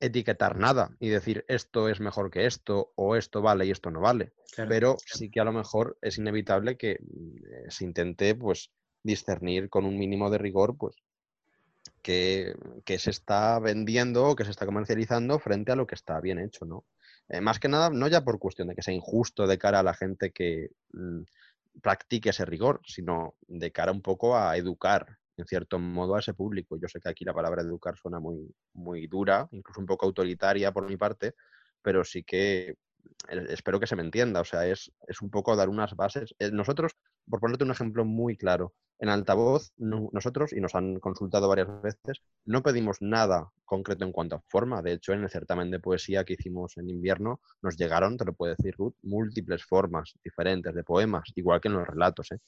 etiquetar nada y decir esto es mejor que esto o esto vale y esto no vale. Pero sí que a lo mejor es inevitable que mm, se intente pues discernir con un mínimo de rigor pues que, se está vendiendo o que se está comercializando frente a lo que está bien hecho, ¿no? Eh, más que nada, no ya por cuestión de que sea injusto de cara a la gente que mm, practique ese rigor, sino de cara un poco a educar en cierto modo a ese público. Yo sé que aquí la palabra educar suena muy, muy dura, incluso un poco autoritaria por mi parte, pero sí que eh, espero que se me entienda. O sea, es, es un poco dar unas bases. Eh, nosotros, por ponerte un ejemplo muy claro, en altavoz, nosotros, y nos han consultado varias veces, no pedimos nada concreto en cuanto a forma. De hecho, en el certamen de poesía que hicimos en invierno, nos llegaron, te lo puede decir Ruth, múltiples formas diferentes de poemas, igual que en los relatos. ¿eh?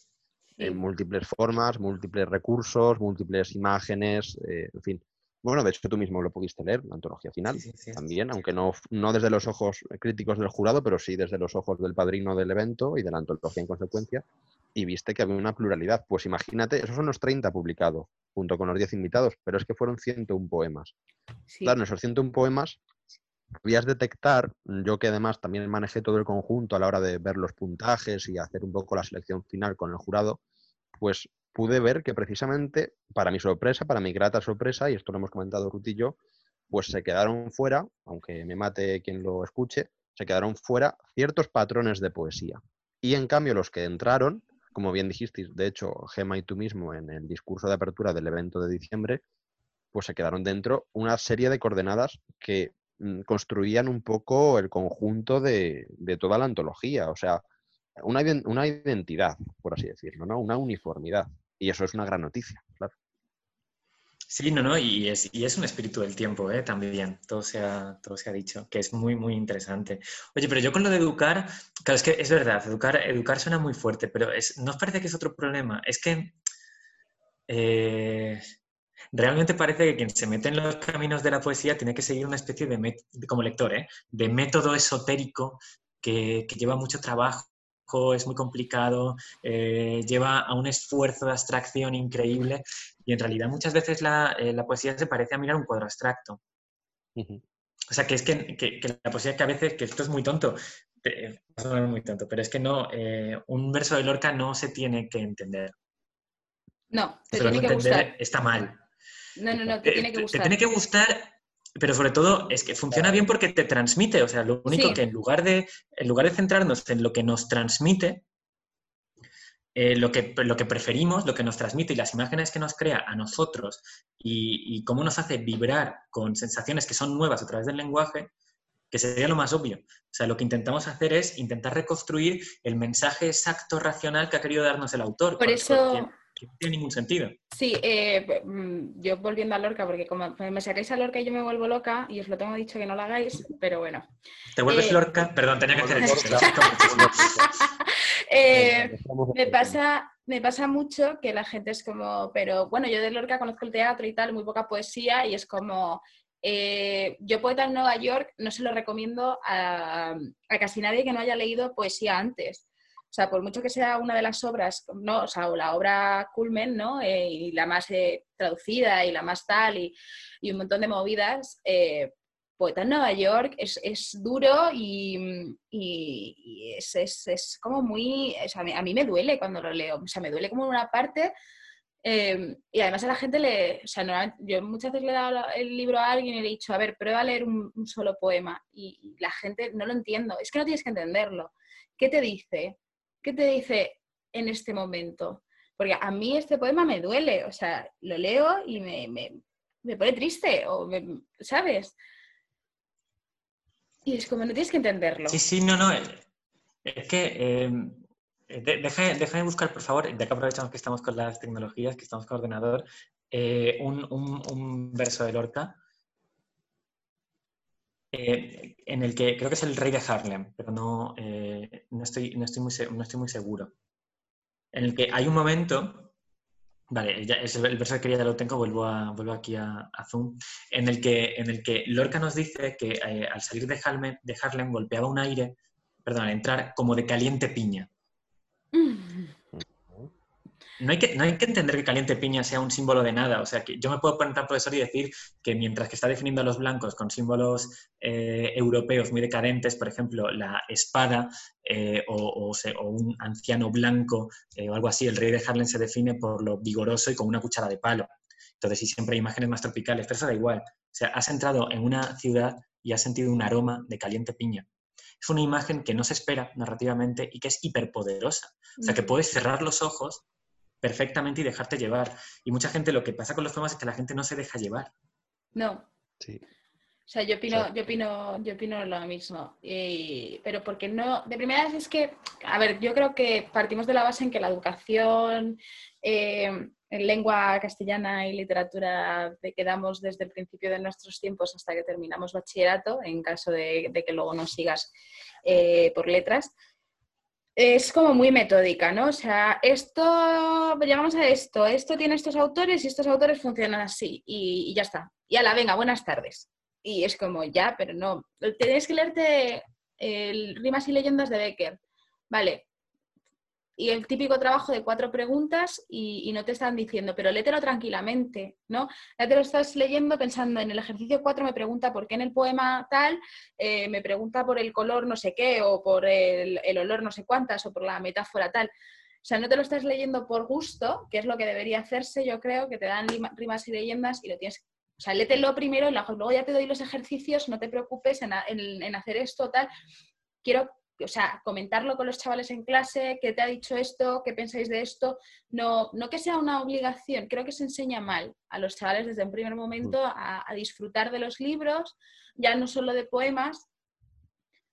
En múltiples formas, múltiples recursos, múltiples imágenes, eh, en fin. Bueno, de hecho tú mismo lo pudiste leer, la antología final, también, aunque no, no desde los ojos críticos del jurado, pero sí desde los ojos del padrino del evento y de la antología en consecuencia, y viste que había una pluralidad. Pues imagínate, esos son los 30 publicados, junto con los 10 invitados, pero es que fueron 101 poemas. Claro, en esos 101 poemas podías detectar, yo que además también manejé todo el conjunto a la hora de ver los puntajes y hacer un poco la selección final con el jurado, pues pude ver que precisamente, para mi sorpresa, para mi grata sorpresa, y esto lo hemos comentado yo, pues se quedaron fuera, aunque me mate quien lo escuche, se quedaron fuera ciertos patrones de poesía. Y en cambio los que entraron, como bien dijisteis, de hecho, Gema y tú mismo en el discurso de apertura del evento de diciembre, pues se quedaron dentro una serie de coordenadas que Mm, construían un poco el conjunto de, toda la antología, o sea, una, identidad, por así decirlo, ¿no? Una uniformidad. Y eso es una gran noticia, claro. Sí, no, no, y es, un espíritu del tiempo ¿eh? también, todo se, ha, dicho, que es muy, muy interesante. Oye, pero yo con lo de educar, claro, es que es verdad, educar, educar suena muy fuerte, pero ¿no os parece que es otro problema? Es que eh, realmente parece que quien se mete en los caminos de la poesía tiene que seguir una especie de, como lector, ¿eh? de método esotérico que, que lleva mucho trabajo es muy complicado, eh, lleva a un esfuerzo de abstracción increíble y en realidad muchas veces la, eh, poesía se parece a mirar un cuadro abstracto. O sea, que es que, la poesía que a veces, que esto es muy tonto, muy tonto, pero es que no, eh, un verso de Lorca no se tiene que entender. No, te tiene que gustar. Está mal. No, no, no, te tiene que gustar. Te tiene que gustar pero sobre todo es que funciona bien porque te transmite. O sea, lo único que en lugar, de, en lugar de centrarnos en lo que nos transmite, eh, lo, que, lo que preferimos, lo que nos transmite y las imágenes que nos crea a nosotros y, cómo nos hace vibrar con sensaciones que son nuevas a través del lenguaje, que sería lo más obvio. O sea, lo que intentamos hacer es intentar reconstruir el mensaje exacto, racional que ha querido darnos el autor. Por eso no tiene ningún sentido. Sí, eh, mm, yo volviendo a Lorca, porque como me sacáis a Lorca y yo me vuelvo loca, y os lo tengo dicho que no lo hagáis, pero bueno. ¿Te vuelves eh, Lorca? Perdón, tenía que hacer eso. Eh, me, pasa, me pasa mucho que la gente es como, pero bueno, yo de Lorca conozco el teatro y tal, muy poca poesía, y es como, yo poeta en Nueva York no se lo recomiendo a, casi nadie que no haya leído poesía antes. O sea, por mucho que sea una de las obras, ¿no? O sea, la obra culmen, ¿no? Eh, y la más eh, traducida y la más tal y, un montón de movidas, eh, Poeta en Nueva York es, duro y, es, como muy... O sea, a mí me duele cuando lo leo, o sea, me duele como en una parte... y además a la gente le... O sea, yo muchas veces le he dado el libro a alguien y le he dicho, a ver, prueba a leer un solo poema. Y, la gente no lo entiendo. Es que no tienes que entenderlo. ¿Qué te dice? ¿Qué te dice en este momento? Porque a mí este poema me duele, o sea, lo leo y me, me, pone triste, o ¿sabes? Y es como, no tienes que entenderlo. Sí, sí, no, no. Es que em, deja, de buscar, por favor, ya que aprovechamos que estamos con las tecnologías, que estamos con ordenador, eh, un, un, verso de Lorca eh, en el que creo que es el rey de Harlem, pero no, eh, no, estoy, no, estoy muy, no estoy muy seguro. En el que hay un momento, vale, ya es el, verso que quería ya lo tengo, vuelvo, a, vuelvo aquí a, Zoom, en el, que, en el que Lorca nos dice que eh, al salir de Harlem, de Harlem golpeaba un aire, perdón, al entrar como de caliente piña. No hay, que, no hay que entender que caliente piña sea un símbolo de nada. O sea, que yo me puedo poner profesor y decir que mientras que está definiendo a los blancos con símbolos eh, europeos muy decadentes, por ejemplo, la espada eh, o, un anciano blanco eh, o algo así, el rey de Harlem se define por lo vigoroso y con una cuchara de palo. Entonces, sí, siempre hay imágenes más tropicales, pero eso da igual. O sea, has entrado en una ciudad y has sentido un aroma de caliente piña. Es una imagen que no se espera narrativamente y que es hiperpoderosa. O sea, que puedes cerrar los ojos perfectamente y dejarte llevar. Y mucha gente, lo que pasa con los poemas es que la gente no se deja llevar. No. Sí. O sea, yo opino, yo opino, yo opino lo mismo. pero porque no, de primera vez es que, a ver, yo creo que partimos de la base en que la educación eh, en lengua castellana y literatura de que damos desde el principio de nuestros tiempos hasta que terminamos bachillerato, en caso de, que luego no sigas eh, por letras, es como muy metódica, ¿no? O sea, esto, llegamos a esto, esto tiene estos autores y estos autores funcionan así y, ya está. Y a la venga, buenas tardes. Y es como, ya, pero no. Tienes que leerte el Rimas y Leyendas de Becker. Vale, y el típico trabajo de cuatro preguntas y, no te están diciendo, pero léetelo tranquilamente, ¿no? Ya te lo estás leyendo pensando en el ejercicio 4 me pregunta por qué en el poema tal, eh, me pregunta por el color no sé qué, o por el, olor no sé cuántas, o por la metáfora tal. O sea, no te lo estás leyendo por gusto, que es lo que debería hacerse, yo creo, que te dan rimas y leyendas y lo tienes o sea, léetelo primero y luego ya te doy los ejercicios, no te preocupes en, en hacer esto, tal. Quiero o sea, comentarlo con los chavales en clase, qué te ha dicho esto, qué pensáis de esto, no, no que sea una obligación, creo que se enseña mal a los chavales desde un primer momento mm. a, disfrutar de los libros, ya no solo de poemas,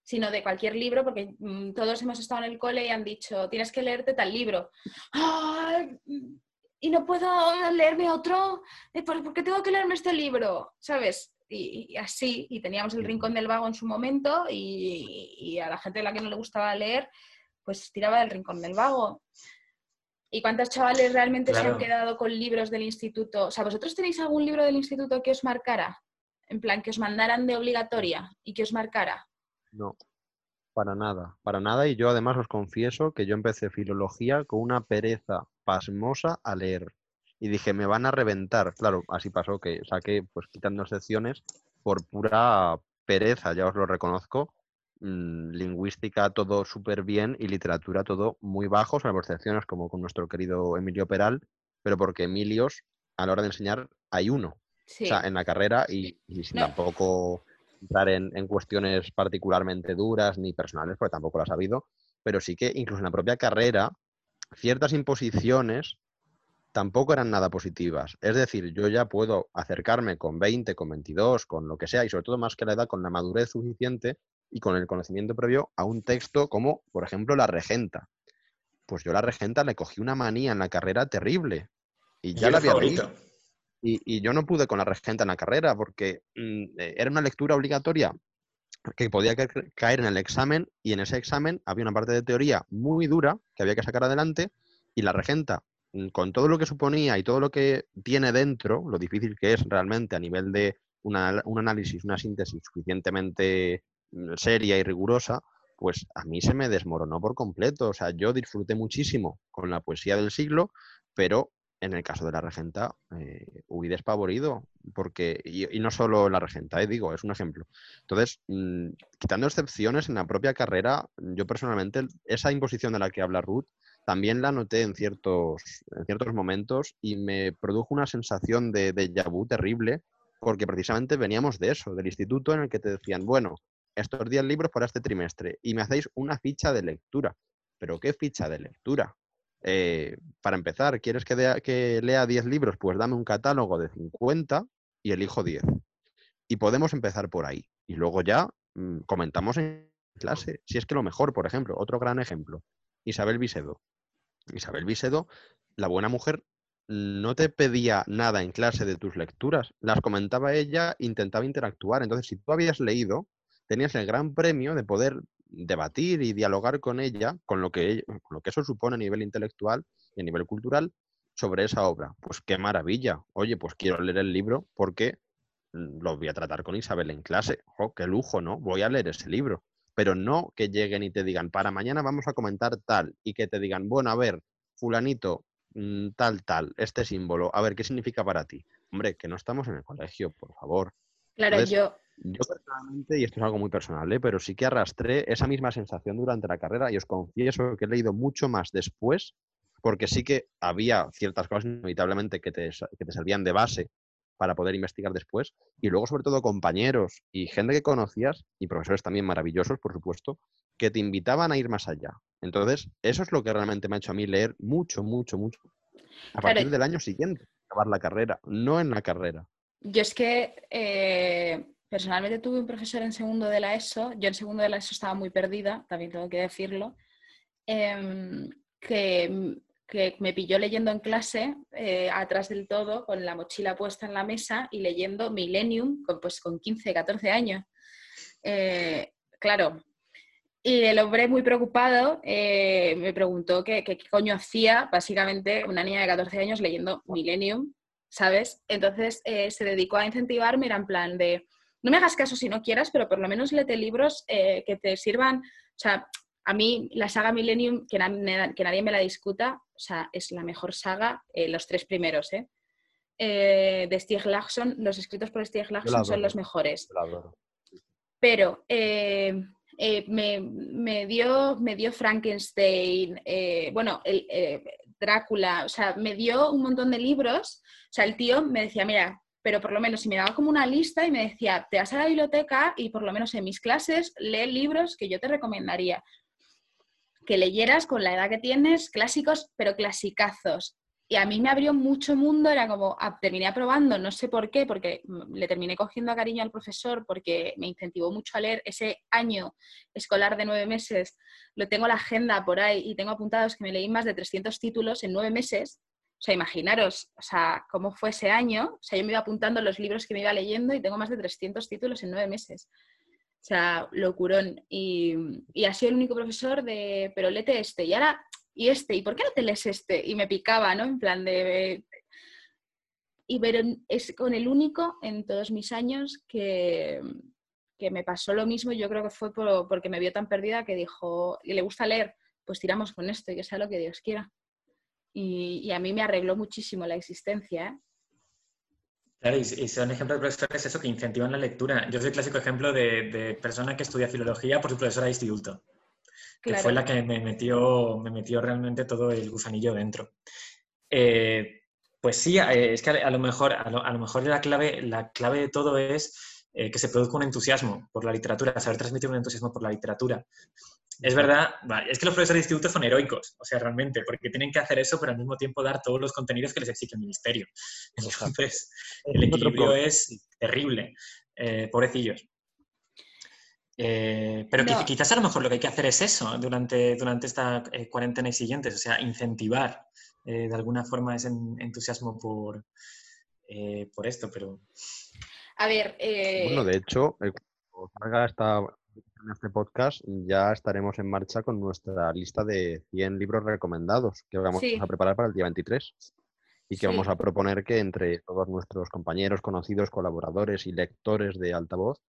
sino de cualquier libro, porque mm, todos hemos estado en el cole y han dicho, tienes que leerte tal libro. y no puedo leerme otro, ¿por qué tengo que leerme este libro? ¿Sabes? Y, así, y teníamos el Rincón del Vago en su momento y, a la gente a la que no le gustaba leer, pues tiraba del Rincón del Vago. ¿Y cuántos chavales realmente se han quedado con libros del instituto? O sea, ¿vosotros tenéis algún libro del instituto que os marcara? En plan, que os mandaran de obligatoria y que os marcara. No, para nada, para nada. Y yo además os confieso que yo empecé filología con una pereza pasmosa a leer. Y dije, me van a reventar. Claro, así pasó que saqué, pues quitando secciones, por pura pereza, ya os lo reconozco. Mm, lingüística todo súper bien y literatura todo muy bajo, salvo excepciones como con nuestro querido Emilio Peral, pero porque Emilios, a la hora de enseñar, hay uno. O sea, en la carrera y, sin tampoco entrar en, en, cuestiones particularmente duras ni personales, porque tampoco las ha habido, pero sí que incluso en la propia carrera ciertas imposiciones tampoco eran nada positivas. Es decir, yo ya puedo acercarme con 20, con 22, con lo que sea, y sobre todo más que la edad, con la madurez suficiente y con el conocimiento previo a un texto como, por ejemplo, La Regenta. Pues yo La Regenta le cogí una manía en la carrera terrible. Y ya la había leído. Y, yo no pude con La Regenta en la carrera porque mm, eh, era una lectura obligatoria que podía caer en el examen y en ese examen había una parte de teoría muy dura que había que sacar adelante y la regenta, con todo lo que suponía y todo lo que tiene dentro, lo difícil que es realmente a nivel de un análisis, una síntesis suficientemente mm, seria y rigurosa, pues a mí se me desmoronó por completo. O sea, yo disfruté muchísimo con la poesía del siglo, pero en el caso de la regenta, eh, huí despavorido, porque, y, no solo la regenta, eh, digo, es un ejemplo. Entonces, mm, quitando excepciones en la propia carrera, yo personalmente, esa imposición de la que habla Ruth, también la noté en ciertos, en ciertos momentos y me produjo una sensación de, de vu terrible, porque precisamente veníamos de eso, del instituto en el que te decían, bueno, estos 10 libros para este trimestre, y me hacéis una ficha de lectura. ¿Pero qué ficha de lectura? Eh, para empezar, ¿quieres que, que lea 10 libros? Pues dame un catálogo de 50 y elijo 10. Y podemos empezar por ahí. Y luego ya mm, comentamos en clase. Si es que lo mejor, por ejemplo, otro gran ejemplo, Isabel Visedo. Isabel Visedo, la buena mujer, no te pedía nada en clase de tus lecturas, las comentaba ella, intentaba interactuar. Entonces, si tú habías leído, tenías el gran premio de poder debatir y dialogar con ella, con lo, que, lo que eso supone a nivel intelectual y a nivel cultural, sobre esa obra. Pues qué maravilla. Oye, pues quiero leer el libro porque mm, lo voy a tratar con Isabel en clase. ¡Oh, qué lujo, ¿no? Voy a leer ese libro. Pero no que lleguen y te digan, para mañana vamos a comentar tal, y que te digan, bueno, a ver, fulanito, mm, tal, tal, este símbolo, a ver, ¿qué significa para ti? Hombre, que no estamos en el colegio, por favor. Claro, yo, yo personalmente, y esto es algo muy personal, ¿eh? pero sí que arrastré esa misma sensación durante la carrera y os confieso que he leído mucho más después, porque sí que había ciertas cosas inevitablemente que te, que te servían de base para poder investigar después, y luego sobre todo compañeros y gente que conocías, y profesores también maravillosos, por supuesto, que te invitaban a ir más allá. Entonces, eso es lo que realmente me ha hecho a mí leer mucho, mucho, mucho. A partir del año siguiente, acabar la carrera, no en la carrera. Yo es que eh, Personalmente tuve un profesor en segundo de la ESO, yo en segundo de la ESO estaba muy perdida, también tengo que decirlo, em, que, me pilló leyendo en clase, eh, atrás del todo, con la mochila puesta en la mesa y leyendo Millennium, con, pues con 15, 14 años. Eh, claro, y el hombre muy preocupado eh, me preguntó qué, qué, coño hacía, básicamente, una niña de 14 años leyendo Millennium, ¿sabes? Entonces se dedicó a incentivarme, era en plan de, no me hagas caso si no quieras, pero por lo menos léete libros que te sirvan. O sea, a mí la saga Millennium, que, que, nadie me la discuta, o sea, es la mejor saga, eh, los tres primeros, ¿eh? ¿eh? de Stieg Larsson, los escritos por Stieg Larsson son los mejores. Pero me, dio, me dio Frankenstein, bueno, el, Drácula, o sea, me dio un montón de libros. O sea, el tío me decía, mira, pero por lo menos si me daba como una lista y me decía, te vas a la biblioteca y por lo menos en mis clases lee libros que yo te recomendaría. Que leyeras con la edad que tienes, clásicos, pero clasicazos. Y a mí me abrió mucho mundo, era como, ah, terminé aprobando, no sé por qué, porque le terminé cogiendo a cariño al profesor, porque me incentivó mucho a leer ese año escolar de nueve meses. Lo tengo la agenda por ahí y tengo apuntados que me leí más de 300 títulos en nueve meses. O sea, imaginaros, o sea, cómo fue ese año. O sea, yo me iba apuntando los libros que me iba leyendo y tengo más de 300 títulos en nueve meses. O sea, locurón. Y, y ha sido el único profesor de, pero lete este. Y ahora, y este, ¿y por qué no te lees este? Y me picaba, ¿no? En plan de... Y pero es con el único en todos mis años que, que me pasó lo mismo. Yo creo que fue por- porque me vio tan perdida que dijo, y le gusta leer, pues tiramos con esto y que sea lo que Dios quiera. Y, y a mí me arregló muchísimo la existencia. ¿eh? Claro, y, y son ejemplos de profesores eso que incentivan la lectura. Yo soy el clásico ejemplo de, de persona que estudia filología por su profesora de instituto, que Claro. fue la que me metió, me metió realmente todo el gusanillo dentro. Eh, pues sí, eh, es que a, a lo mejor, a lo, a lo mejor la, clave, la clave de todo es eh, que se produzca un entusiasmo por la literatura, saber transmitir un entusiasmo por la literatura. Es verdad, es que los profesores de instituto son heroicos, o sea, realmente, porque tienen que hacer eso, pero al mismo tiempo dar todos los contenidos que les exige el ministerio. Entonces, el equilibrio es terrible. Eh, pobrecillos. Eh, pero No. quizás a lo mejor lo que hay que hacer es eso durante, durante esta eh, cuarentena y siguientes, o sea, incentivar eh, de alguna forma ese en- entusiasmo por, eh, por esto, pero A ver, eh, Bueno, de hecho, eh, cuando salga esta, en este podcast, ya estaremos en marcha con nuestra lista de 100 libros recomendados que vamos Sí. a preparar para el día 23 y que Sí. vamos a proponer que entre todos nuestros compañeros, conocidos, colaboradores y lectores de Altavoz,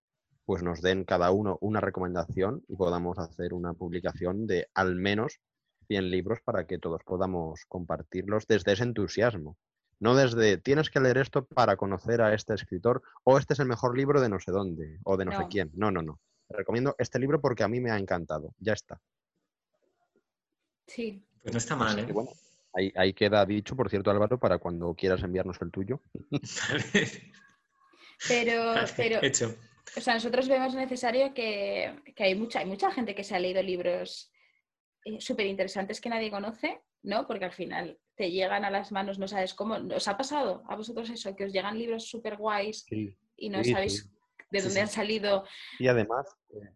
pues nos den cada uno una recomendación y podamos hacer una publicación de al menos 100 libros para que todos podamos compartirlos desde ese entusiasmo. No desde tienes que leer esto para conocer a este escritor o este es el mejor libro de no sé dónde o de no, sé quién. No, no, no. Recomiendo este libro porque a mí me ha encantado. Ya está. sí. pues no está Así mal, que ¿eh? bueno, ahí, ahí queda dicho, por cierto, Álvaro, para cuando quieras enviarnos el tuyo. Pero, Vale, pero hecho. o sea, nosotros vemos necesario que, que hay, mucha, hay mucha gente que se ha leído libros súper interesantes que nadie conoce, ¿no? Porque al final te llegan a las manos, no sabes cómo. ¿Os ha pasado a vosotros eso? Que os llegan libros súper guays y no Sí, sabéis sí. De Sí, dónde sí. han salido. Y además, eh,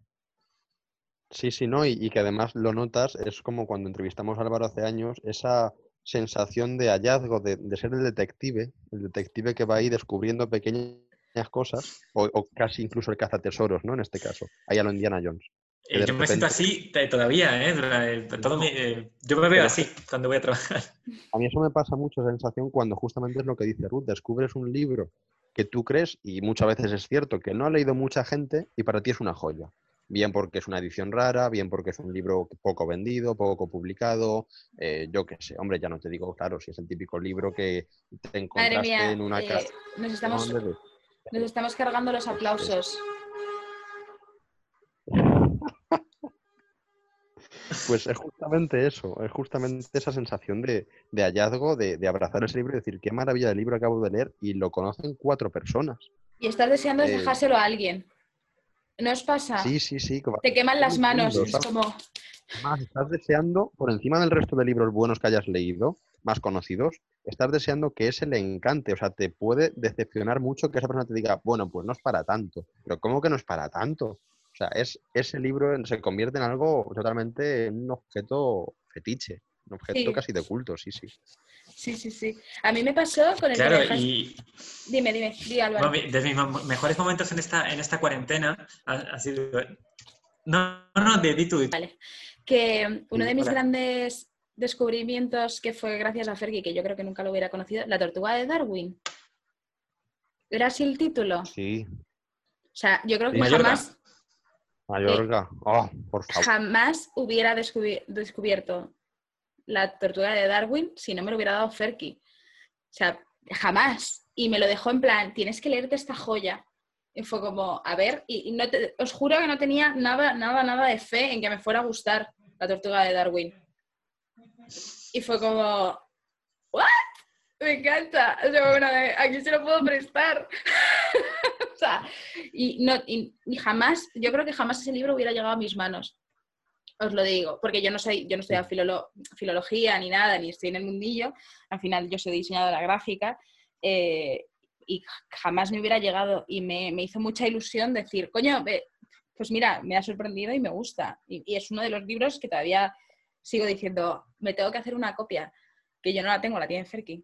sí, sí, no, y, y que además lo notas, es como cuando entrevistamos a Álvaro hace años, esa sensación de hallazgo, de, de ser el detective, el detective que va ahí descubriendo pequeñas cosas, o, o casi incluso el cazatesoros, ¿no? En este caso, ahí a lo Indiana Jones. Eh, yo me siento así eh, todavía, ¿eh? Eh, todo mi- eh, yo me veo Pero- así cuando voy a trabajar. A mí eso me pasa mucho, esa sensación, cuando justamente es lo que dice Ruth, descubres un libro que tú crees, y muchas veces es cierto, que no ha leído mucha gente y para ti es una joya. Bien porque es una edición rara, bien porque es un libro poco vendido, poco publicado, eh, yo qué sé, hombre, ya no te digo, claro, si es el típico libro que te encontraste mía, en una eh, casa. nos, estamos, ¿dónde? nos estamos cargando los aplausos. Pues es justamente eso, es justamente esa sensación de, de hallazgo, de, de abrazar ese libro y decir, qué maravilla de libro acabo de leer, y lo conocen cuatro personas. Y estás deseando Eh, dejárselo a alguien. ¿No os pasa? Sí, sí, sí. Te queman las manos. Es como, Además, estás deseando, por encima del resto de libros buenos que hayas leído, más conocidos, estás deseando que ese le encante. O sea, te puede decepcionar mucho que esa persona te diga, bueno, pues no es para tanto. Pero ¿cómo que no es para tanto? O sea, es, ese libro se convierte en algo totalmente, en un objeto fetiche, un objeto Sí. casi de culto, sí, sí. sí, sí, sí. A mí me pasó con el Claro, dejas- y Dime, dime, di Álvaro. bueno, de mis mejores momentos en esta, en esta cuarentena ha, ha sido... No, no, de di tú. Vale. Que uno de mis hola. grandes descubrimientos, que fue gracias a Fergie, que yo creo que nunca lo hubiera conocido, La tortuga de Darwin. ¿Era así el título? O Sí, sea, yo creo que Mallorca. jamás, Oh, por favor. jamás hubiera descubi- descubierto La tortuga de Darwin si no me lo hubiera dado Fergie. O sea, jamás. Y me lo dejó en plan, tienes que leerte esta joya. Y fue como, a ver, y, y no te- os juro que no tenía nada, nada, nada de fe en que me fuera a gustar la tortuga de Darwin. Y fue como, ¿what? Me encanta. O sea, bueno, aquí se lo puedo prestar. y, no, jamás, yo creo que jamás ese libro hubiera llegado a mis manos. Os lo digo, porque yo no soy, yo no estudiado filolo- filología ni nada, ni estoy en el mundillo. Al final yo soy diseñadora gráfica. eh, y jamás me hubiera llegado y me, me hizo mucha ilusión decir, coño, pues mira, me ha sorprendido y me gusta. Y, y es uno de los libros que todavía sigo diciendo, me tengo que hacer una copia, que yo no la tengo, la tiene Ferki.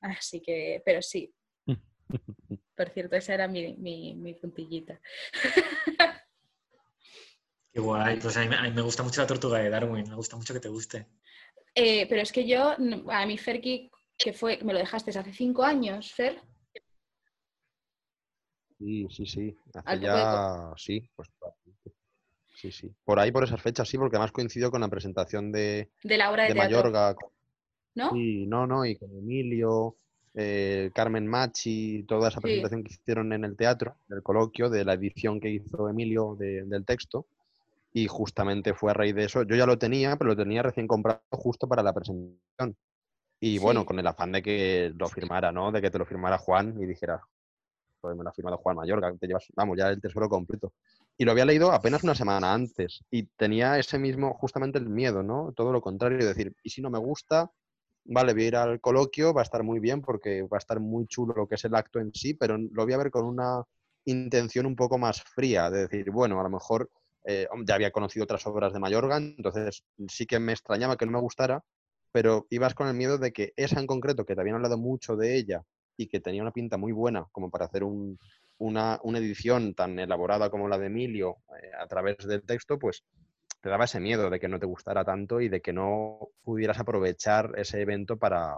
Así que, pero sí. Por cierto, esa era mi, mi, puntillita. Qué guay, pues a mí, me gusta mucho la tortuga de Darwin, me gusta mucho que te guste. Eh, pero es que yo, a mi Ferki, que fue, me lo dejaste hace cinco años, Fer. Sí, sí, sí. Hace ya, sí, pues Sí, sí. Por ahí, por esas fechas, sí, porque además coincidió con la presentación de, de la obra de, Mayorga. ¿No? Sí, no, no, y con Emilio, eh, Carmen Machi, toda esa presentación que hicieron en el teatro, del coloquio, de la edición que hizo Emilio del texto. Y justamente fue a raíz de eso. Yo ya lo tenía, pero lo tenía recién comprado justo para la presentación. Y bueno, con el afán de que lo firmara, ¿no? De que te lo firmara Juan y dijera, pues me lo ha firmado Juan Mayorga, te llevas, vamos, ya el tesoro completo y lo había leído apenas una semana antes y tenía ese mismo, justamente el miedo, ¿no? Todo lo contrario, decir, ¿y si no me gusta? Vale, voy a ir al coloquio, va a estar muy bien porque va a estar muy chulo lo que es el acto en sí, pero lo voy a ver con una intención un poco más fría, de decir, bueno, a lo mejor eh, ya había conocido otras obras de Mayorga, entonces sí que me extrañaba que no me gustara, pero ibas con el miedo de que esa en concreto, que te habían hablado mucho de ella y que tenía una pinta muy buena como para hacer un, una, edición tan elaborada como la de Emilio eh, a través del texto, pues te daba ese miedo de que no te gustara tanto y de que no pudieras aprovechar ese evento para,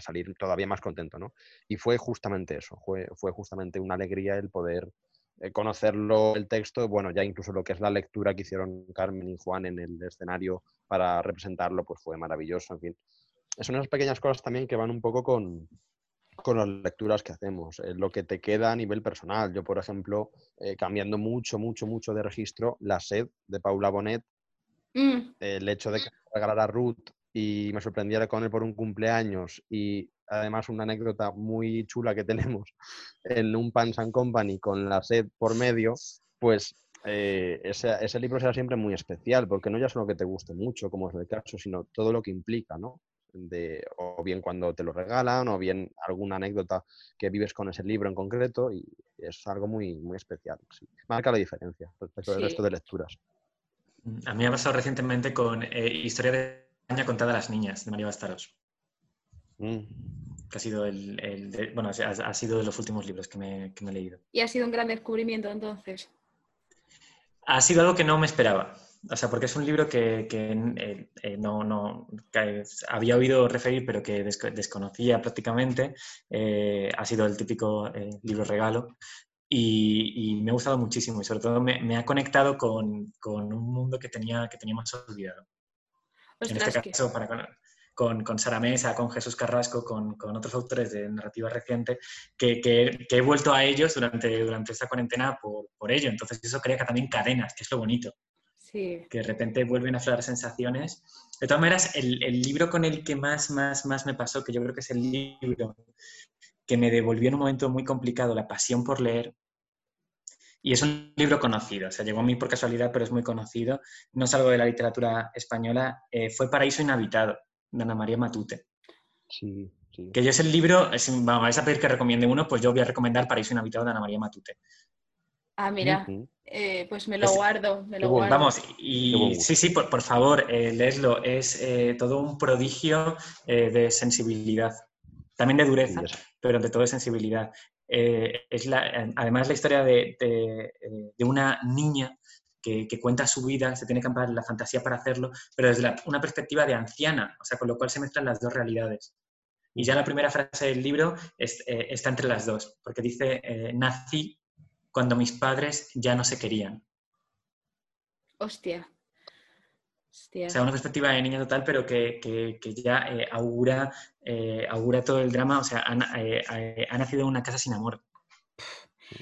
salir todavía más contento, ¿no? Y fue justamente eso, fue, fue justamente una alegría el poder eh, conocerlo, el texto, bueno, ya incluso lo que es la lectura que hicieron Carmen y Juan en el escenario para representarlo, pues fue maravilloso, en fin. Son esas pequeñas cosas también que van un poco con, con las lecturas que hacemos, eh, lo que te queda a nivel personal. Yo, por ejemplo, eh, cambiando mucho, mucho, mucho de registro, La sed de Paula Bonet, mm. el hecho de que regalara Ruth y me sorprendiera con él por un cumpleaños y además una anécdota muy chula que tenemos en un Pans and Company con La sed por medio, pues eh, ese, ese, libro será siempre muy especial, porque no ya solo que te guste mucho, como es el caso, sino todo lo que implica, ¿no? de, o bien cuando te lo regalan, o bien alguna anécdota que vives con ese libro en concreto, y es algo muy, muy especial. Marca la diferencia respecto del resto de lecturas. A mí me ha pasado recientemente con eh, Historia de España contada a las niñas, de María Bastaros. Mm. Que ha sido el, bueno, ha, sido de los últimos libros que me, que me he leído. Y ha sido un gran descubrimiento entonces. Ha sido algo que no me esperaba. O sea, porque es un libro que, eh, eh, no, no había oído referir, pero que desconocía prácticamente. Eh, ha sido el típico libro regalo. Y, me ha gustado muchísimo y sobre todo me, ha conectado con, con, un mundo que tenía, que tenía más olvidado. en este caso, para, con, con, Sara Mesa, con Jesús Carrasco, con, con otros autores de narrativa reciente, que, que, he vuelto a ellos durante, durante esta cuarentena por, por ello. Entonces eso crea que también cadenas, que es lo bonito. Que de repente vuelven a aflorar sensaciones. De todas maneras, el, libro con el que más, más, más me pasó, que yo creo que es el libro que me devolvió en un momento muy complicado, la pasión por leer, y es un libro conocido, o sea, llegó a mí por casualidad, pero es muy conocido, no es algo de la literatura española, eh, fue Paraíso Inhabitado, de Ana María Matute. Sí, sí. Que yo es el libro, vamos, vais a pedir que recomiende uno, pues yo voy a recomendar Paraíso Inhabitado de Ana María Matute. Ah, mira, eh, pues me lo guardo, me lo guardo. Vamos, y sí, sí, por, favor, eh, leeslo. Es eh, todo un prodigio eh, de sensibilidad, también de dureza, pero de todo de sensibilidad. es la, además la historia de, una niña que, cuenta su vida, se tiene que amparar la fantasía para hacerlo, pero desde una perspectiva de anciana, o sea, con lo cual se mezclan las dos realidades. Y ya la primera frase del libro está entre las dos, porque dice, nací cuando mis padres ya no se querían. Hostia. O sea, una perspectiva de niña total, pero que, ya eh, augura, eh, augura todo el drama. O sea, eh, ha, nacido en una casa sin amor.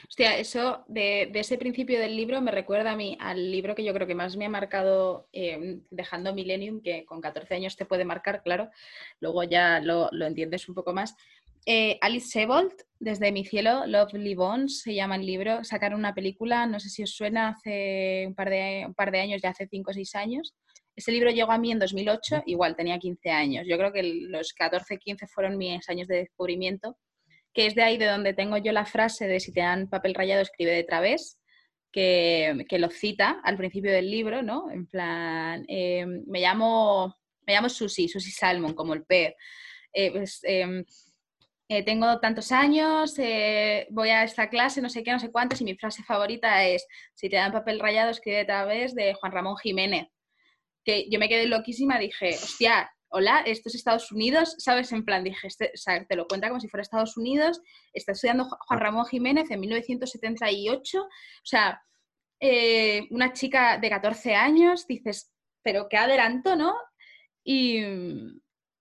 Hostia, eso de, ese principio del libro me recuerda a mí al libro que yo creo que más me ha marcado dejando Millennium, que con 14 años te puede marcar, claro, luego ya lo, lo entiendes un poco más, eh, Alice Sebold, desde Mi Cielo, Lovely Bones, se llama el libro. Sacaron una película, no sé si os suena, hace un par de, un par de años, ya hace 5 o 6 años. Ese libro llegó a mí en 2008, igual tenía 15 años. Yo creo que los 14, 15 fueron mis años de descubrimiento, que es de ahí de donde tengo yo la frase de si te dan papel rayado, escribe de través, que, que lo cita al principio del libro, ¿no? En plan, eh, me llamo me llamo Susi, Susi Salmon, como el pez. Eh, pues, em, eh, tengo tantos años, eh, voy a esta clase, no sé qué, no sé cuántos, y mi frase favorita es, si te dan papel rayado, escribe a través de Juan Ramón Jiménez. Que yo me quedé loquísima, dije, hostia, hola, esto es Estados Unidos, ¿sabes? En plan, dije, este, te lo cuenta como si fuera Estados Unidos, está estudiando Juan Ramón Jiménez en 1978, o sea, eh, una chica de 14 años, dices, pero qué adelanto, ¿no? Y,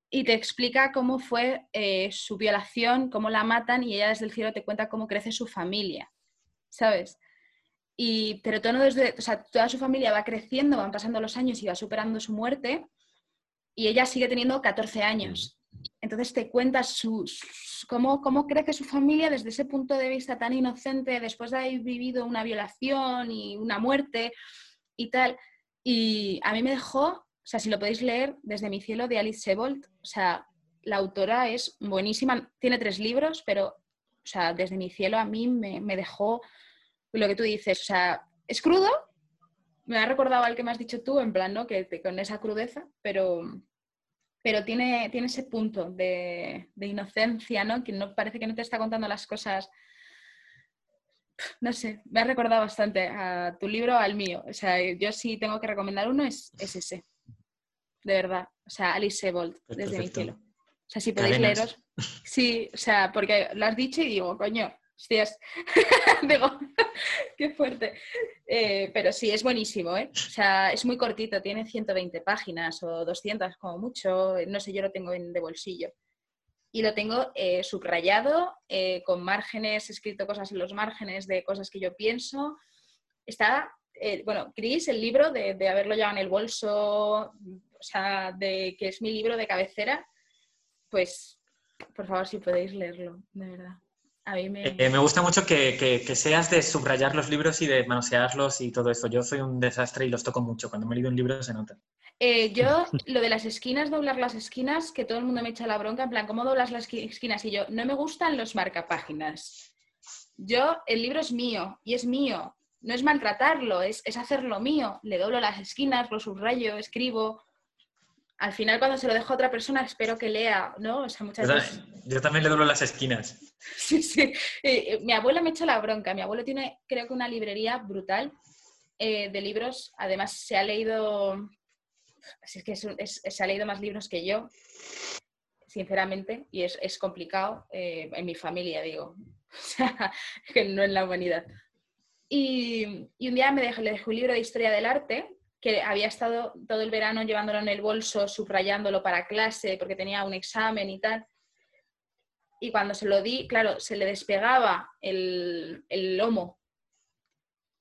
te explica cómo fue eh, su violación, cómo la matan y ella desde el cielo te cuenta cómo crece su familia, ¿sabes? Y, pero todo desde, o sea, toda su familia va creciendo, van pasando los años y va superando su muerte y ella sigue teniendo 14 años. Entonces te cuenta cómo, cómo crece su familia desde ese punto de vista tan inocente, después de haber vivido una violación y una muerte y tal. Y a mí me dejó, o sea, si lo podéis leer, Desde mi cielo de Alice Sebold, o sea, la autora es buenísima, tiene tres libros, pero, o sea, Desde mi cielo a mí me, me dejó lo que tú dices, o sea, es crudo, me ha recordado al que me has dicho tú, en plan, ¿no? Que con esa crudeza, pero, pero tiene, tiene ese punto de, inocencia, ¿no? Que no parece que no te está contando las cosas. No sé, me ha recordado bastante a tu libro, al mío. O sea, yo sí tengo que recomendar uno, es, ese. De verdad. O sea, Alice Sebold, desde mi cielo. O sea, si podéis leeros. Sí, o sea, porque lo has dicho y digo, coño, Hostias, digo, qué fuerte. Eh, pero sí, es buenísimo, ¿eh? O sea, es muy cortito, tiene 120 páginas o 200 como mucho, no sé, yo lo tengo en, de bolsillo. Y lo tengo eh, subrayado, eh, con márgenes, escrito cosas en los márgenes de cosas que yo pienso. Está, bueno, Chris, el libro de, de haberlo llevado en el bolso, o sea, de que es mi libro de cabecera, pues por favor, si podéis leerlo, de verdad. Eh, me... gusta mucho que, seas de subrayar los libros y de manosearlos y todo eso. Yo soy un desastre y los toco mucho. Cuando me he leído un libro se nota. Eh, yo, lo de las esquinas, doblar las esquinas, que todo el mundo me echa la bronca, en plan, ¿cómo doblas las esquinas? Y yo, no me gustan los marcapáginas. Yo, el libro es mío y es mío. No es maltratarlo, es, es hacerlo mío. Le doblo las esquinas, lo subrayo, escribo al final cuando se lo dejo a otra persona espero que lea, ¿no? O sea, muchas veces... Yo también le doblo las esquinas. Sí, sí. Eh, mi abuela me echa la bronca. Mi abuelo tiene, creo que una librería brutal eh, de libros. Además, se ha leído... Es que se ha leído más libros que yo, sinceramente, y es, complicado eh, en mi familia, digo. O que no en la humanidad. Y, y un día me dejé, le dejé un libro de historia del arte que había estado todo el verano llevándolo en el bolso, subrayándolo para clase, porque tenía un examen y tal. Y cuando se lo di, claro, se le despegaba el, el lomo.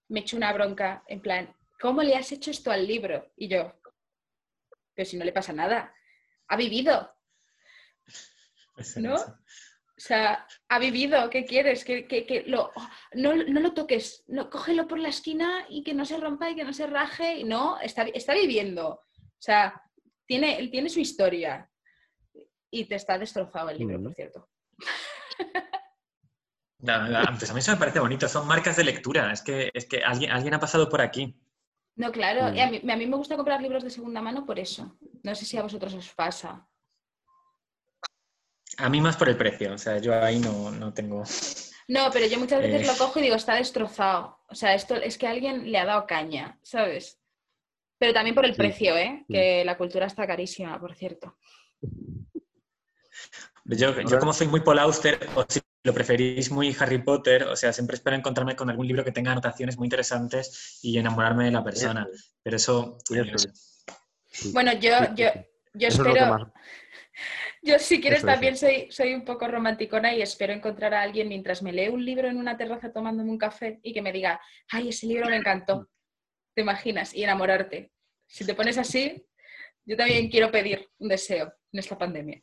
Me echó una bronca, en plan, ¿cómo le has hecho esto al libro? Y yo, pero si no le pasa nada, ha vivido. ¿No? O sea, ha vivido, ¿qué quieres? Que, lo, no, lo toques, no, cógelo por la esquina y que no se rompa y que no se raje. No, está, está viviendo. O sea, tiene, él tiene su historia. Y te está destrozado el libro, por cierto. Antes a mí eso me parece bonito, son marcas de lectura, es que, es que alguien, alguien ha pasado por aquí. No, claro, a, mí, a mí me gusta comprar libros de segunda mano por eso. No sé si a vosotros os pasa. A mí más por el precio, o sea, yo ahí no, tengo... No, pero yo muchas veces lo cojo y digo, está destrozado. O sea, esto es que alguien le ha dado caña, ¿sabes? Pero también por el precio, ¿eh? Que la cultura está carísima, por cierto. Yo, como soy muy Paul Auster, o si lo preferís muy Harry Potter, o sea, siempre espero encontrarme con algún libro que tenga anotaciones muy interesantes y enamorarme de la persona. Pero eso... Bueno, yo, yo, yo espero... Yo, si quieres, también soy, soy un poco romanticona y espero encontrar a alguien mientras me lee un libro en una terraza tomándome un café y que me diga, ay, ese libro me encantó. ¿Te imaginas? Y enamorarte. Si te pones así, yo también quiero pedir un deseo en esta pandemia.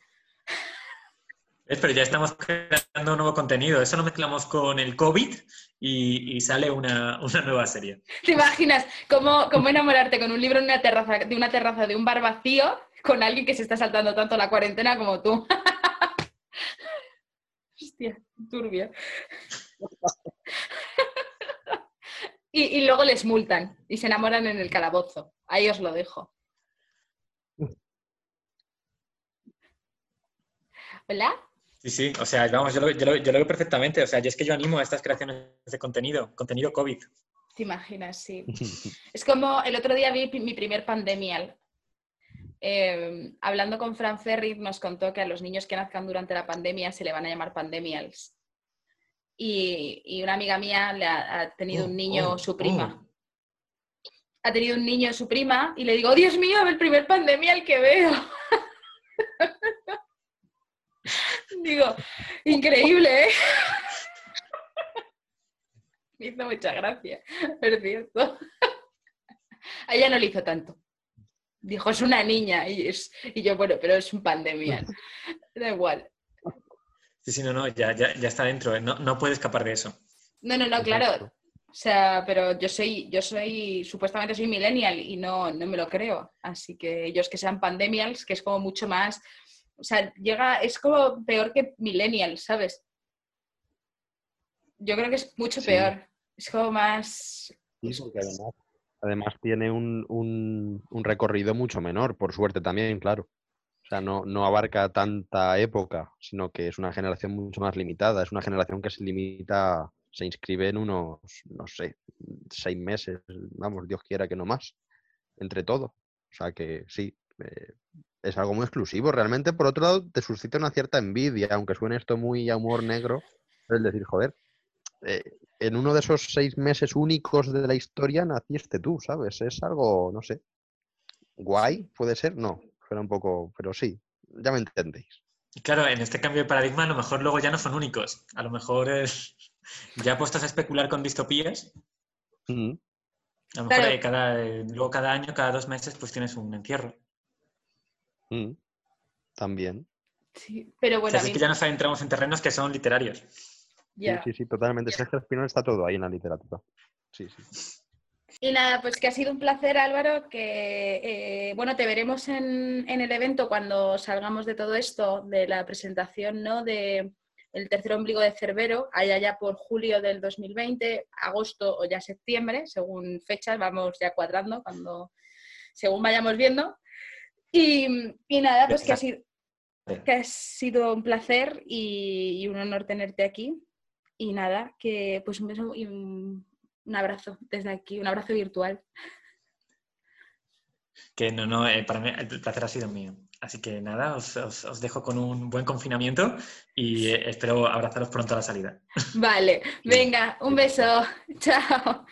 Pero ya estamos creando un nuevo contenido. Eso lo mezclamos con el COVID y, sale una, nueva serie. ¿Te imaginas cómo, cómo enamorarte con un libro en una terraza, de una terraza de un bar vacío con alguien que se está saltando tanto la cuarentena como tú. Hostia, turbia. y, luego les multan y se enamoran en el calabozo. Ahí os lo dejo. ¿Hola? Sí, sí, o sea, vamos, yo lo, yo, lo, yo lo veo perfectamente. O sea, yo es que yo animo a estas creaciones de contenido, contenido COVID. ¿Te imaginas? Sí. es como el otro día vi mi primer pandemial. Eh, hablando con Fran Ferry, nos contó que a los niños que nazcan durante la pandemia se le van a llamar pandemials. Y, y una amiga mía le ha, ha tenido Oh, un niño, oh, su prima. Ha tenido un niño, su prima, y le digo, "Oh, Dios mío, el primer pandemial que veo. digo, increíble, ¿eh? Me hizo mucha gracia, es cierto. A ella no le hizo tanto. Dijo, es una niña. Y, es- y yo, bueno, pero es un pandemia. Da igual. Sí, sí, no, no, ya, ya, ya está dentro. ¿eh? No, no puede escapar de eso. No, no, no, claro. O sea, pero yo soy, yo soy, supuestamente soy millennial y no, no me lo creo. Así que ellos que sean pandemials, que es como mucho más, o sea, llega, es como peor que millennials, ¿sabes? Yo creo que es mucho Sí. peor. Es como más... Sí, porque además, además tiene un, un- un recorrido mucho menor, por suerte también, claro. O sea, no, no abarca tanta época, sino que es una generación mucho más limitada. Es una generación que se limita, se inscribe en unos, no sé, seis meses, vamos, Dios quiera que no más, entre todo. O sea que sí, eh, es algo muy exclusivo. Realmente, por otro lado, te suscita una cierta envidia, aunque suene esto muy a humor negro, es decir, joder, eh, en uno de esos seis meses únicos de la historia naciste tú, ¿sabes? Es algo, no sé, guay, puede ser, no, suena un poco, pero sí, ya me entendéis. Y claro, en este cambio de paradigma, a lo mejor luego ya no son únicos. A lo mejor es- ya puestos a especular con distopías, Mm, a lo mejor Claro. eh, cada, eh, luego cada año, cada dos meses, pues tienes un encierro. Mm, También. Sí, pero O bueno, sea, a es mí... que ya nos adentramos en terrenos que son literarios. ya. Sí, sí, sí, totalmente. Si Es que al final está todo ahí en la literatura. Sí, sí. Y nada, pues que ha sido un placer, Álvaro, que eh, bueno, te veremos en, en el evento cuando salgamos de todo esto, de la presentación, ¿no? De el tercer ombligo de Cerbero, allá ya por julio del 2020, agosto o ya septiembre, según fechas, vamos ya cuadrando, cuando, según vayamos viendo. Y, y nada, pues que ha sido, que ha sido un placer y, y un honor tenerte aquí. Y nada, que pues un beso y un, un abrazo desde aquí, un abrazo virtual. Que no, no, eh, para mí el placer ha sido mío. Así que nada, os, os- os dejo con un buen confinamiento y eh, espero abrazaros pronto a la salida. Vale, venga, un beso. Chao.